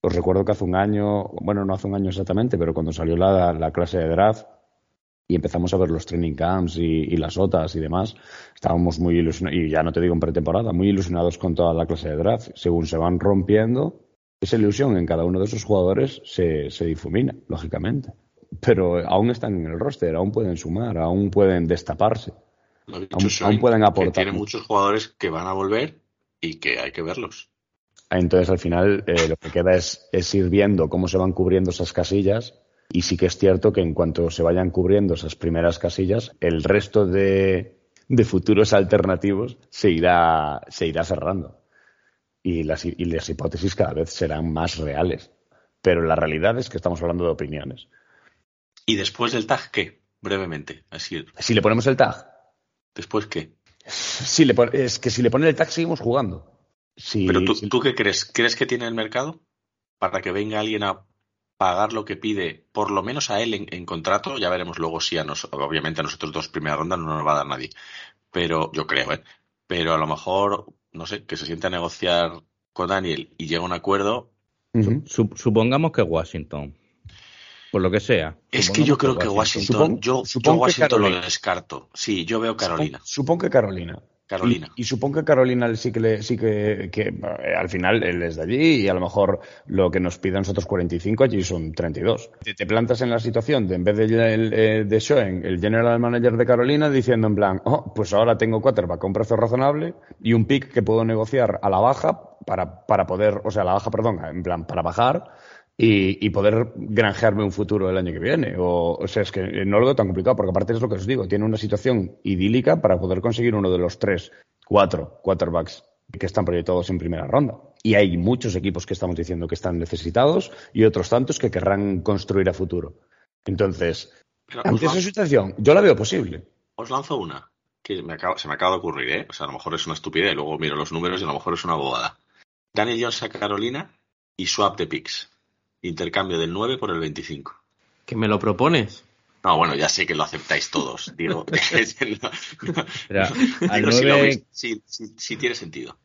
Os recuerdo que hace un año, bueno, no hace un año exactamente, pero cuando salió la, la clase de draft, y empezamos a ver los training camps y, y las OTAs y demás, estábamos muy ilusionados, y ya no te digo en pretemporada, muy ilusionados con toda la clase de draft. Según se van rompiendo, esa ilusión en cada uno de esos jugadores se, se difumina, lógicamente. Pero aún están en el roster, aún pueden sumar, aún pueden destaparse. Lo ha dicho Aún- Soy, aún pueden que aportar Tiene mucho. muchos jugadores que van a volver y que hay que verlos. Entonces, al final, eh, lo que queda es, es ir viendo cómo se van cubriendo esas casillas. Y sí que es cierto que en cuanto se vayan cubriendo esas primeras casillas, el resto de, de futuros alternativos se irá, se irá cerrando. Y las, y las hipótesis cada vez serán más reales. Pero la realidad es que estamos hablando de opiniones. ¿Y después del tag qué? Brevemente. Así, Si le ponemos el tag, ¿después qué? si le es que si le ponen el tag seguimos jugando. Si- Pero tú, si- ¿tú qué crees? ¿Crees que tiene el mercado para que venga alguien a pagar lo que pide, por lo menos a él en, en contrato? Ya veremos luego si a nosotros, obviamente a nosotros dos primera ronda no nos va a dar nadie. Pero yo creo, ¿eh? Pero a lo mejor, no sé, que se siente a negociar con Daniel y llega a un acuerdo. Supongamos que Washington, por lo que sea. Es que yo creo que Washington, yo, yo supón que Washington lo descarto. Sí, yo veo Carolina. Supongo que Carolina. Carolina. Y, supongo que Carolina sí que, le, sí que, que, eh, al final él es de allí y a lo mejor lo que nos piden nosotros 45 allí son 32. Te, te plantas en la situación de en vez de, el, eh, de Schoen, el general manager de Carolina, diciendo en plan, oh, pues ahora tengo quarterback a un precio razonable y un pick que puedo negociar a la baja para, para poder, o sea, a la baja, perdón, en plan, para bajar y, y poder granjearme un futuro el año que viene. O, o sea, es que no lo veo tan complicado, porque aparte es lo que os digo, tiene una situación idílica para poder conseguir uno de los tres, cuatro quarterbacks que están proyectados en primera ronda. Y hay muchos equipos que estamos diciendo que están necesitados y otros tantos que querrán construir a futuro. Entonces, Pero ante esa situación, yo la veo posible. os lanzo una que me acaba- se me acaba de ocurrir, ¿eh? O sea, a lo mejor es una estupidez, luego miro los números y a lo mejor es una bobada. Daniel Jones a Carolina y swap de picks. Intercambio del 9 por el 25. ¿Que me lo propones? No, bueno, ya sé que lo aceptáis todos. Digo, al si, lo 9, veis, sí, sí- sí tiene sentido.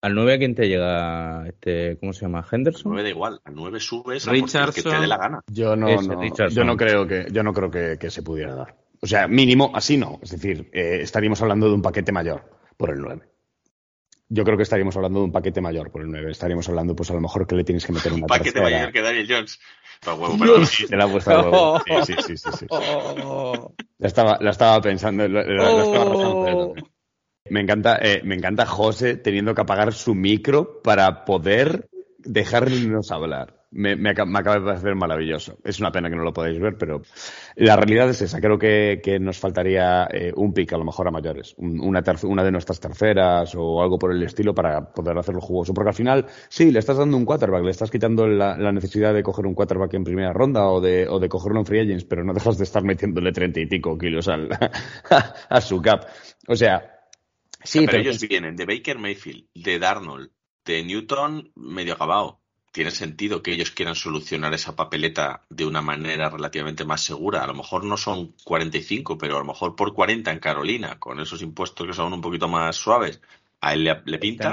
al 9 a quién te llega este, ¿cómo se llama? Al Henderson. 9 da igual, al 9 subes a por el que te Richardson. dé la gana. Yo no, Ese, no- Richardson. yo no creo que, yo no creo que, que se pudiera dar. O sea, mínimo, así no. Es decir, eh, estaríamos hablando de un paquete mayor por el 9. Yo creo que estaríamos hablando de un paquete mayor por el 9. Estaríamos hablando, pues a lo mejor que le tienes que meter una Un paquete tercera. mayor que Daniel Jones. Huevo, perdón. Te la puesto huevo. Sí, sí, sí, sí, sí. La estaba, la estaba pensando. la- la- la estaba pensando. Me encanta, eh, me encanta José teniendo que apagar su micro para poder dejarnos hablar. Me, me, me acaba de parecer maravilloso. Es una pena que no lo podáis ver, pero la realidad es esa. Creo que, que nos faltaría eh, un pick a lo mejor a mayores. Un- Una, una de nuestras terceras o algo por el estilo para poder hacerlo jugoso. Porque al final, sí, le estás dando un quarterback, le estás quitando la, la necesidad de coger un quarterback en primera ronda o de, o de cogerlo en free agents, pero no dejas de estar metiéndole treinta y pico kilos al, a su cap. O sea, sí, pero, pero, ellos vienen de Baker Mayfield, de Darnold, de Newton medio acabado. Tiene sentido que ellos quieran solucionar esa papeleta de una manera relativamente más segura. A lo mejor no son 45, pero a lo mejor por 40 en Carolina, con esos impuestos que son un poquito más suaves. A él le, le pinta.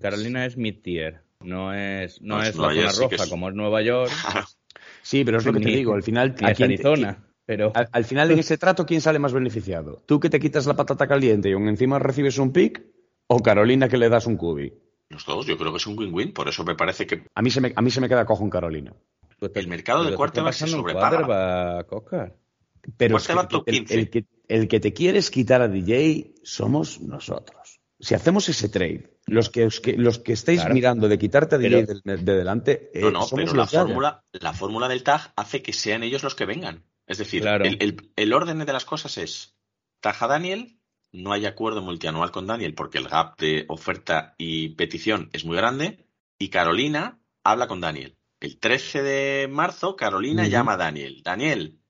Carolina es mid-tier. No es, no No, es Nueva la zona sí roja es- como es Nueva York, sí, pero es lo que te digo. Al final, ni ¿a es quién te- Arizona. Pero Al, al final, en ese trato, ¿quién sale más beneficiado? ¿Tú que te quitas la patata caliente y aún encima recibes un pick? ¿O Carolina que le das un cubi? Los dos, yo creo que es un win-win. Por eso me parece que A mí se me, a mí se me queda cojo en Carolina. estás- el mercado de quarterback se sobrepaga. Pero ¿Cuál es que va el, top que- el- 15? el que, el que te quieres quitar a DJ somos nosotros. Si hacemos ese trade, los que, os que- los que estáis Claro. mirando de quitarte a DJ Pero- de, de delante, eh, No, no, somos pero la fórmula, la fórmula del tag hace que sean ellos los que vengan. Es decir, Claro. el, el- el orden de las cosas es tag a Daniel, no hay acuerdo multianual con Daniel porque el gap de oferta y petición es muy grande, y Carolina habla con Daniel. El 13 de marzo, Carolina llama a Daniel. Daniel,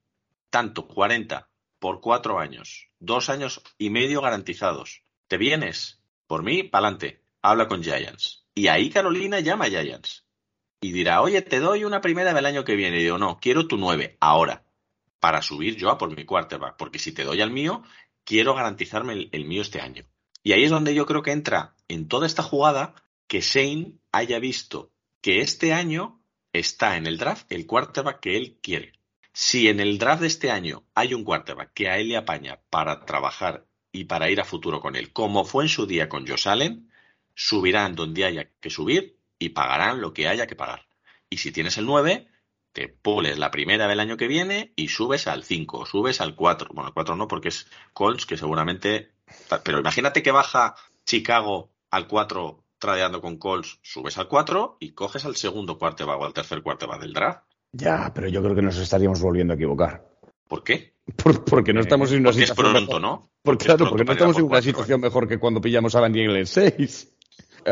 tanto, 40 por cuatro años, dos años y medio garantizados. ¿Te vienes? Por mí, pa'lante. Habla con Giants. Y ahí Carolina llama a Giants. Y dirá, oye, te doy una primera del año que viene. Y digo, no, quiero tu nueve, ahora. Para subir yo a por mi quarterback. Porque si te doy al mío, quiero garantizarme el, mío este año. Y ahí es donde yo creo que entra en toda esta jugada que Shane haya visto que este año está en el draft el quarterback que él quiere. Si en el draft de este año hay un quarterback que a él le apaña para trabajar y para ir a futuro con él, como fue en su día con Josh Allen, subirán donde haya que subir y pagarán lo que haya que pagar. Y si tienes el 9, te pules la primera del año que viene y subes al 5, subes al 4. Bueno, el 4 no, porque es Colts, que seguramente. Pero imagínate que baja Chicago al 4 tradeando con Colts, subes al 4 y coges al segundo quarterback o al tercer quarterback del draft. Ya, pero yo creo que nos estaríamos volviendo a equivocar. ¿Por qué? Por- porque no estamos en una Porque es situación pronto, mejor. ¿no? Porque, Porque claro, no estamos en una situación mejor que cuando pillamos a Daniel en 6.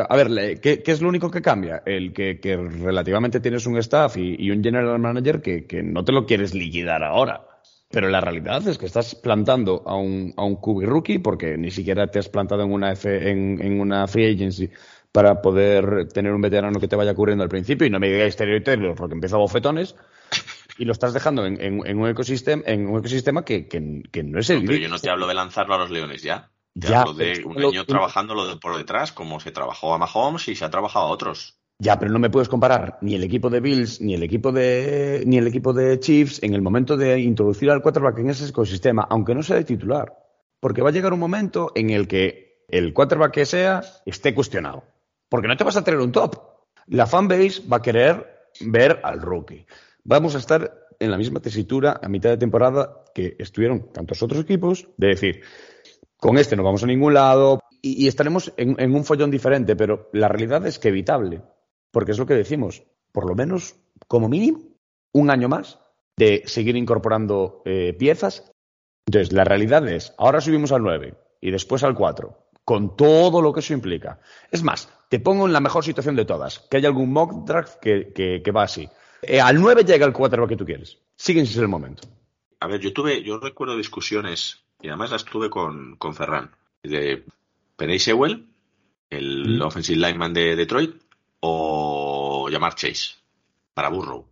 A ver, ¿qué, qué es lo único que cambia? El que, que relativamente tienes un staff y, y un general manager que, que no te lo quieres liquidar ahora. Pero la realidad es que estás plantando a un, a un QB rookie porque ni siquiera te has plantado en una, F- en, en una free agency para poder tener un veterano que te vaya cubriendo al principio y no me digáis Terry Taylor porque empieza a bofetones y lo estás dejando en, en- en un ecosistema en un ecosistema que, que- que no es el No, pero yo no te hablo de lanzarlo a los Leones ya. Te Ya, hablo de un lo- año trabajándolo de por detrás, como se trabajó a Mahomes y se ha trabajado a otros. Ya, pero no me puedes comparar ni el equipo de Bills ni el equipo de ni el equipo de Chiefs en el momento de introducir al quarterback en ese ecosistema, aunque no sea de titular, porque va a llegar un momento en el que el quarterback que sea esté cuestionado, porque no te vas a tener un top. La fanbase va a querer ver al rookie. Vamos a estar en la misma tesitura a mitad de temporada que estuvieron tantos otros equipos, de decir, con este no vamos a ningún lado y, estaremos en, un follón diferente, pero la realidad es que evitable, porque es lo que decimos, por lo menos, como mínimo, un año más de seguir incorporando eh, piezas. Entonces, la realidad es, ahora subimos al 9 y después al 4, con todo lo que eso implica. Es más, te pongo en la mejor situación de todas, que haya algún mock draft que, va así. Eh, al 9 llega el 4 que tú quieres. Sigue sin ser el momento. A ver, yo tuve, yo recuerdo discusiones, y además las tuve con, con Ferran, de Penny Sewell, el Mm. offensive lineman de Detroit, o llamar Chase, para Burrow.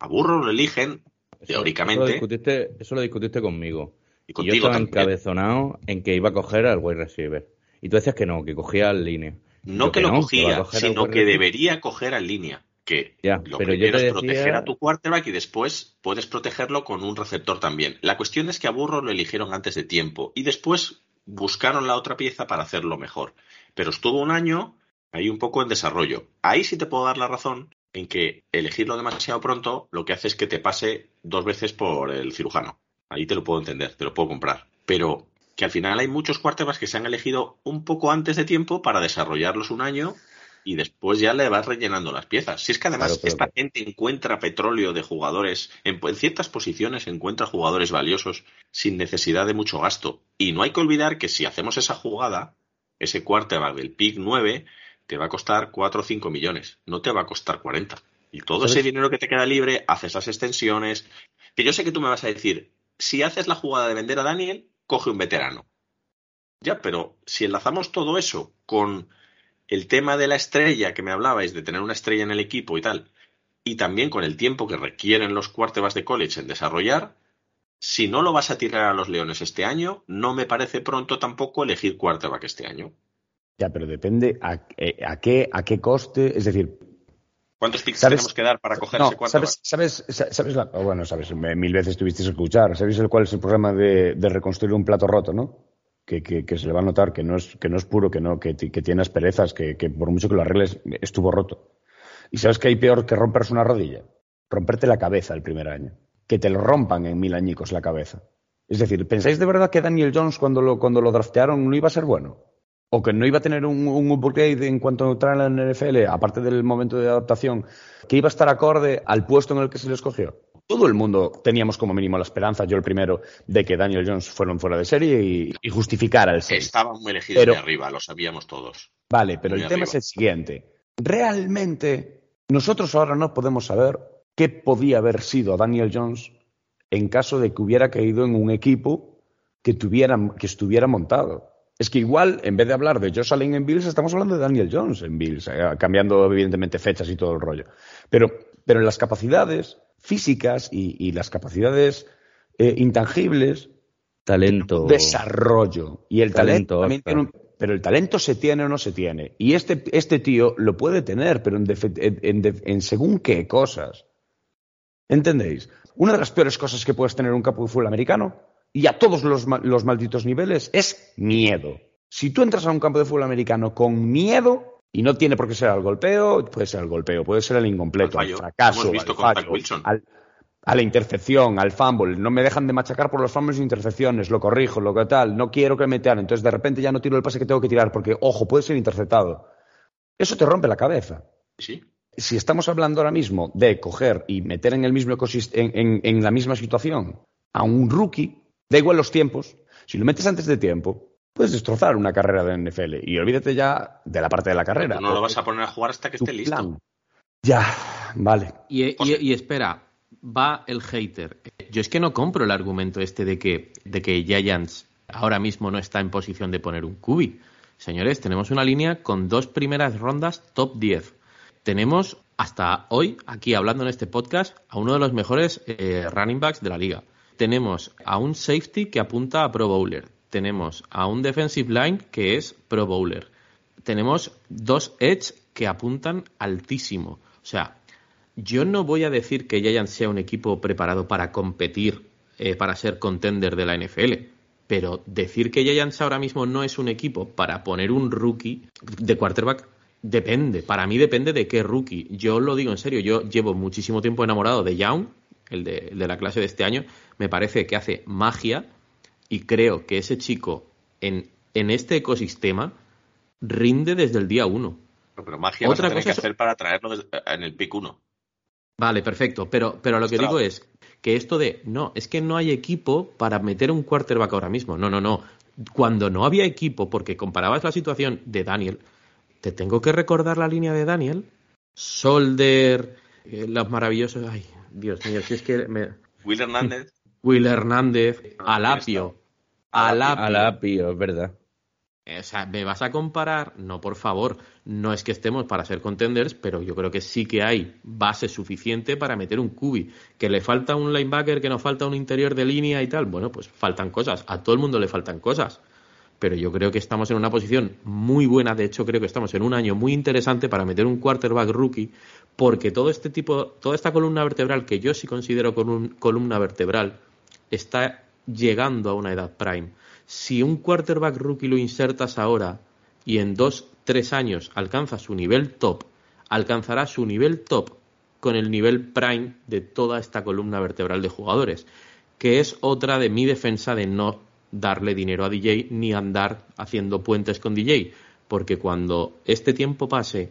A Burrow lo eligen, Eso- teóricamente, Eso lo discutiste, eso lo discutiste conmigo. y Y yo contigo estaba también. encabezonado en que iba a coger al wide receiver. Y tú decías que no, que cogía al línea. No que que lo no, cogía, al sino que debería coger en línea. Que Ya, lo pero yo primero es proteger a tu quarterback y después puedes protegerlo con un receptor también. La cuestión es que a Burrow lo eligieron antes de tiempo y después buscaron la otra pieza para hacerlo mejor. Pero estuvo un año ahí un poco en desarrollo. Ahí sí te puedo dar la razón en que elegirlo demasiado pronto lo que hace es que te pase dos veces por el cirujano. Ahí te lo puedo entender, te lo puedo comprar. Pero que al final hay muchos quarterbacks que se han elegido un poco antes de tiempo para desarrollarlos un año y después ya le vas rellenando las piezas. Si es que además Claro, esta gente encuentra petróleo de jugadores, en, en ciertas posiciones encuentra jugadores valiosos sin necesidad de mucho gasto. Y no hay que olvidar que si hacemos esa jugada, ese quarterback del pick 9 te va a costar 4 o 5 millones, no te va a costar 40. Y todo ¿Sabes? ese dinero que te queda libre, haces las extensiones. Que yo sé que tú me vas a decir, si haces la jugada de vender a Daniel, coge un veterano. Ya, pero si enlazamos todo eso con el tema de la estrella que me hablabais, de tener una estrella en el equipo y tal, y también con el tiempo que requieren los quarterbacks de college en desarrollar, si no lo vas a tirar a los Leones este año, no me parece pronto tampoco elegir quarterback este año. Ya, pero depende a, eh, a qué, a qué coste. Es decir, ¿Cuántos picks ¿Sabes? tenemos que dar para coger no, ese quarterback? ¿sabes, sabes, sa- sabes la- bueno, sabes, mil veces tuviste que escuchar. ¿Sabéis cuál es el problema de, de reconstruir un plato roto, no? Que, que- que se le va a notar que no es, que no es puro, que no, que, que tiene asperezas, que, que por mucho que lo arregles, estuvo roto. ¿Y sabes qué hay peor que romperse una rodilla? Romperte la cabeza el primer año. Que te lo rompan en mil añicos la cabeza. Es decir, ¿pensáis de verdad que Daniel Jones cuando lo, cuando lo draftearon no iba a ser bueno? ¿O que no iba a tener un, un upgrade en cuanto entrara en la NFL, aparte del momento de adaptación, que iba a estar acorde al puesto en el que se le escogió? Todo el mundo teníamos como mínimo la esperanza, yo el primero, de que Daniel Jones fuera un fuera de serie y, y justificara el 6. Estaba muy elegido Pero- de arriba, lo sabíamos todos. Vale, pero Muy el tema es el siguiente. Realmente, nosotros ahora no podemos saber qué podía haber sido Daniel Jones en caso de que hubiera caído en un equipo que, tuviera, que estuviera montado. Es que igual, en vez de hablar de Josh Allen en Bills, estamos hablando de Daniel Jones en Bills, eh, cambiando evidentemente fechas y todo el rollo. Pero, pero las capacidades físicas y, y las capacidades eh, intangibles Talento. desarrollo. Y el talento, Talento, también Oscar. tiene un- Pero el talento se tiene o no se tiene. Y este, este tío lo puede tener, pero en, en- en según qué cosas. ¿Entendéis? Una de las peores cosas que puedes tener un campo de fútbol americano y a todos los, los malditos niveles es miedo. Si tú entras a un campo de fútbol americano con miedo, y no tiene por qué ser al golpeo, puede ser al golpeo, puede ser al incompleto, Al fracaso, Hemos visto al fallo, Wilson. al- a la intercepción, al fumble. No me dejan de machacar por los fumbles e intercepciones, lo corrijo, lo que tal, no quiero que me metan, entonces de repente ya no tiro el pase que tengo que tirar porque, ojo, puede ser interceptado. Eso te rompe la cabeza Sí. si estamos hablando ahora mismo de coger y meter en el mismo en, en- en la misma situación a un rookie, da igual los tiempos, si lo metes antes de tiempo, puedes destrozar una carrera de NFL y olvídate ya de la parte de la carrera. No lo vas a poner a jugar hasta que esté listo. plan. Ya, vale. Y espera, va el hater. Yo es que no compro el argumento este de que, de que Giants ahora mismo no está en posición de poner un cubi. Señores, tenemos una línea con dos primeras rondas top 10. Tenemos hasta hoy, aquí hablando en este podcast, a uno de los mejores eh, running backs de la liga. Tenemos a un safety que apunta a Pro Bowler. Tenemos a un defensive line que es Pro Bowler. Tenemos dos edge que apuntan altísimo. O sea, yo no voy a decir que Giants sea un equipo preparado para competir, eh, para ser contender de la NFL, pero decir que Giants ahora mismo no es un equipo para poner un rookie de quarterback depende. Para mí depende de qué rookie. Yo lo digo en serio, yo llevo muchísimo tiempo enamorado de Young, el de, el de la clase de este año. Me parece que hace magia y creo que ese chico en, en este ecosistema rinde desde el día uno. Pero magia Otra vas a tener cosa que hacer para traerlo des- en el pick 1. Vale, perfecto. Pero, pero lo que digo es que esto de no, es que no hay equipo para meter un quarterback ahora mismo. No, no, no. Cuando no había equipo, porque comparabas la situación de Daniel, te tengo que recordar la línea de Daniel. Solder, eh, los maravillosos. Ay, Dios mío, si es que me. Will Hernández. Will Hernández, Ah, Alapio. Alapio. Alapio. A la pío, es verdad. O sea, ¿me vas a comparar? No, por favor. No es que estemos para ser contenders, pero yo creo que sí que hay base suficiente para meter un cubi. Que le falta un linebacker, que nos falta un interior de línea y tal. Bueno, pues faltan cosas. A todo el mundo le faltan cosas. Pero yo creo que estamos en una posición muy buena. De hecho, creo que estamos en un año muy interesante para meter un quarterback rookie. Porque todo este tipo, toda esta columna vertebral, que yo sí considero colum- columna vertebral, está llegando a una edad prime. Si un quarterback rookie lo insertas ahora y en dos, tres años alcanza su nivel top, alcanzará su nivel top con el nivel prime de toda esta columna vertebral de jugadores, que es otra de mi defensa de no darle dinero a DJ ni andar haciendo puentes con DJ, porque cuando este tiempo pase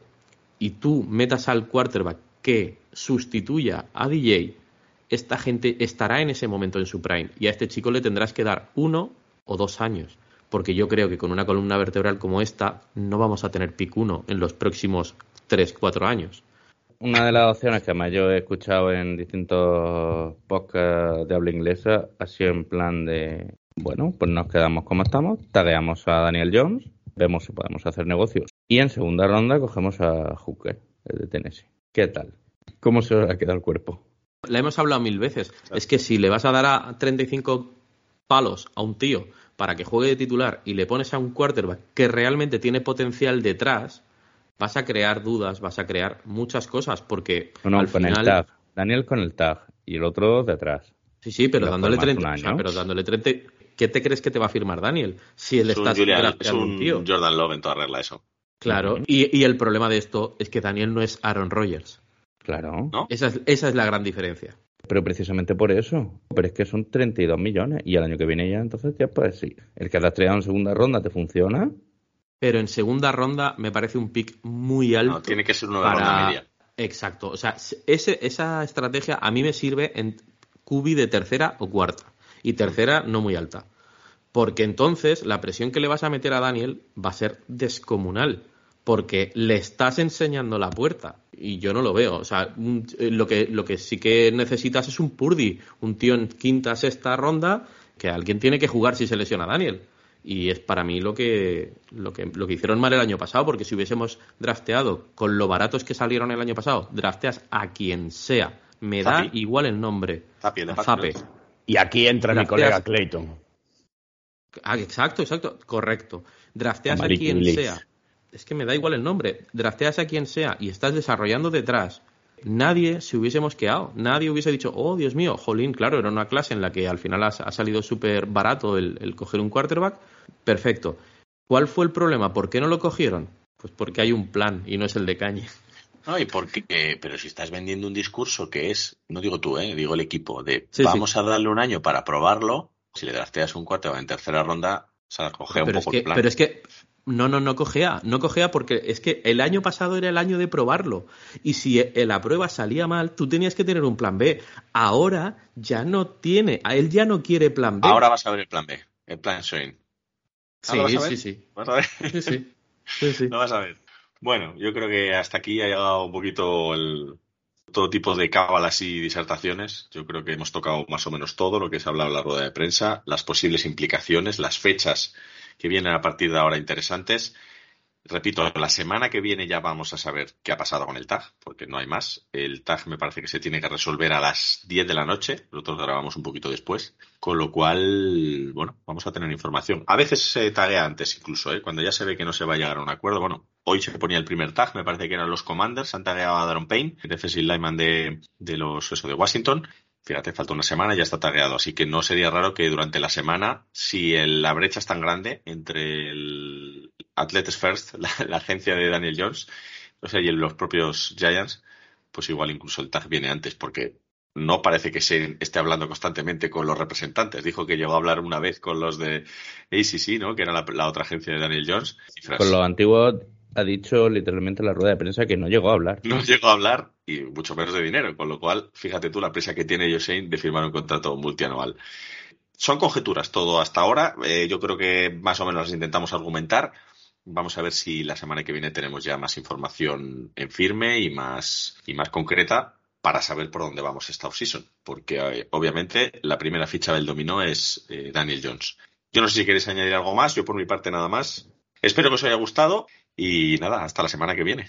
y tú metas al quarterback que sustituya a DJ, esta gente estará en ese momento en su prime y a este chico le tendrás que dar uno o dos años. Porque yo creo que con una columna vertebral como esta no vamos a tener pick 1 en los próximos 3, 4 años. Una de las opciones que más yo he escuchado en distintos podcasts de habla inglesa ha sido en plan de, bueno, pues nos quedamos como estamos, tagueamos a Daniel Jones, vemos si podemos hacer negocios. Y en segunda ronda cogemos a Hooker, el de Tennessee. ¿Qué tal? ¿Cómo se os ha quedado el cuerpo? La hemos hablado mil veces. Es que si le vas a dar a 35 palos a un tío para que juegue de titular y le pones a un quarterback que realmente tiene potencial detrás, vas a crear dudas, vas a crear muchas cosas porque No, no, al con final... el tag. Daniel con el tag y el otro detrás. Sí, sí, pero dándole formas 30, un o sea, pero dándole 30, ¿qué te crees que te va a firmar Daniel? Si le Es un, estás Julian- es un un tío. Jordan Love en toda regla eso. Claro, y, y el problema de esto es que Daniel no es Aaron Rodgers. Claro. ¿No? Esa es, esa es la gran diferencia. Pero precisamente por eso. Pero es que son 32 millones. Y el año que viene ya, entonces ya puedes sí. El que has en segunda ronda te funciona. Pero en segunda ronda me parece un pick muy alto. No, tiene que ser una para- ronda media. Exacto. O sea, ese, esa estrategia a mí me sirve en cubi de tercera o cuarta. Y tercera no muy alta. Porque entonces la presión que le vas a meter a Daniel va a ser descomunal. Porque le estás enseñando la puerta. Y yo no lo veo. O sea, eh, lo que, lo que sí que necesitas es un Purdy. Un tío en quinta, sexta ronda. Que alguien tiene que jugar si se lesiona a Daniel. Y es para mí lo que, lo que, lo que hicieron mal el año pasado, porque si hubiésemos drafteado con lo baratos que salieron el año pasado, drafteas a quien sea. Me da Zapi. igual el nombre. Zapi, el Zape. Y aquí entra mi colega Clayton. Ah, exacto, exacto, correcto. Drafteas a quien sea. Es que me da igual el nombre. Drafteas a quien sea y estás desarrollando detrás nadie se hubiese mosqueado, nadie hubiese dicho, oh Dios mío, jolín, claro, era una clase en la que al final ha, ha salido súper barato el, el coger un quarterback, perfecto. ¿Cuál fue el problema? ¿Por qué no lo cogieron? Pues porque hay un plan y no es el de Cañe. No, y porque, eh, pero si estás vendiendo un discurso que es, no digo tú, eh, digo el equipo, de Sí, vamos a darle un año para probarlo, si le drafteas un cuarto en tercera ronda, se la coge un Pero es, poco que, el plan. pero es que no, no, no cogea, no cogea porque es que el año pasado era el año de probarlo y si la prueba salía mal, tú tenías que tener un plan B. Ahora ya no tiene, a él ya no quiere plan B. Ahora vas a ver el plan B, el plan Shane. sí, ¿Ahora vas a ver? sí, sí, ¿Vas a ver? sí, sí, sí, sí. Lo vas a ver. Bueno, yo creo que hasta aquí ha llegado un poquito el, todo tipo de cábalas y disertaciones. Yo creo que hemos tocado más o menos todo lo que se ha hablado en la rueda de prensa, las posibles implicaciones, las fechas que vienen a partir de ahora interesantes. Repito, la semana que viene ya vamos a saber qué ha pasado con el tag, porque no hay más. El tag me parece que se tiene que resolver a las 10 de la noche, nosotros grabamos un poquito después, con lo cual, bueno, vamos a tener información. A veces se taguea antes incluso, ¿eh? cuando ya se ve que no se va a llegar a un acuerdo. Bueno, hoy se ponía el primer tag, me parece que eran los Commanders, han tagueado a Daron Payne, defensive lineman de, de los, eso, de Washington. Fíjate, falta una semana y ya está tagueado. Así que no sería raro que durante la semana, si la brecha es tan grande entre el Athletes First, la, agencia de Daniel Jones, o sea, y los propios Giants, pues igual incluso el tag viene antes, porque no parece que se esté hablando constantemente con los representantes. Dijo que llegó a hablar una vez con los de ACC, ¿no? Que era la, otra agencia de Daniel Jones. Con los antiguos ha dicho literalmente en la rueda de prensa que no llegó a hablar. no llegó a hablar y mucho menos de dinero, con lo cual, fíjate tú la prisa que tiene Josein de firmar un contrato multianual. Son conjeturas todo hasta ahora, eh, yo creo que más o menos las intentamos argumentar. Vamos a ver si la semana que viene tenemos ya más información en firme y más, y más concreta para saber por dónde vamos esta offseason, porque eh, obviamente la primera ficha del dominó es eh, Daniel Jones. Yo no sé si queréis añadir algo más, yo por mi parte nada más. Espero que os haya gustado y nada, hasta la semana que viene.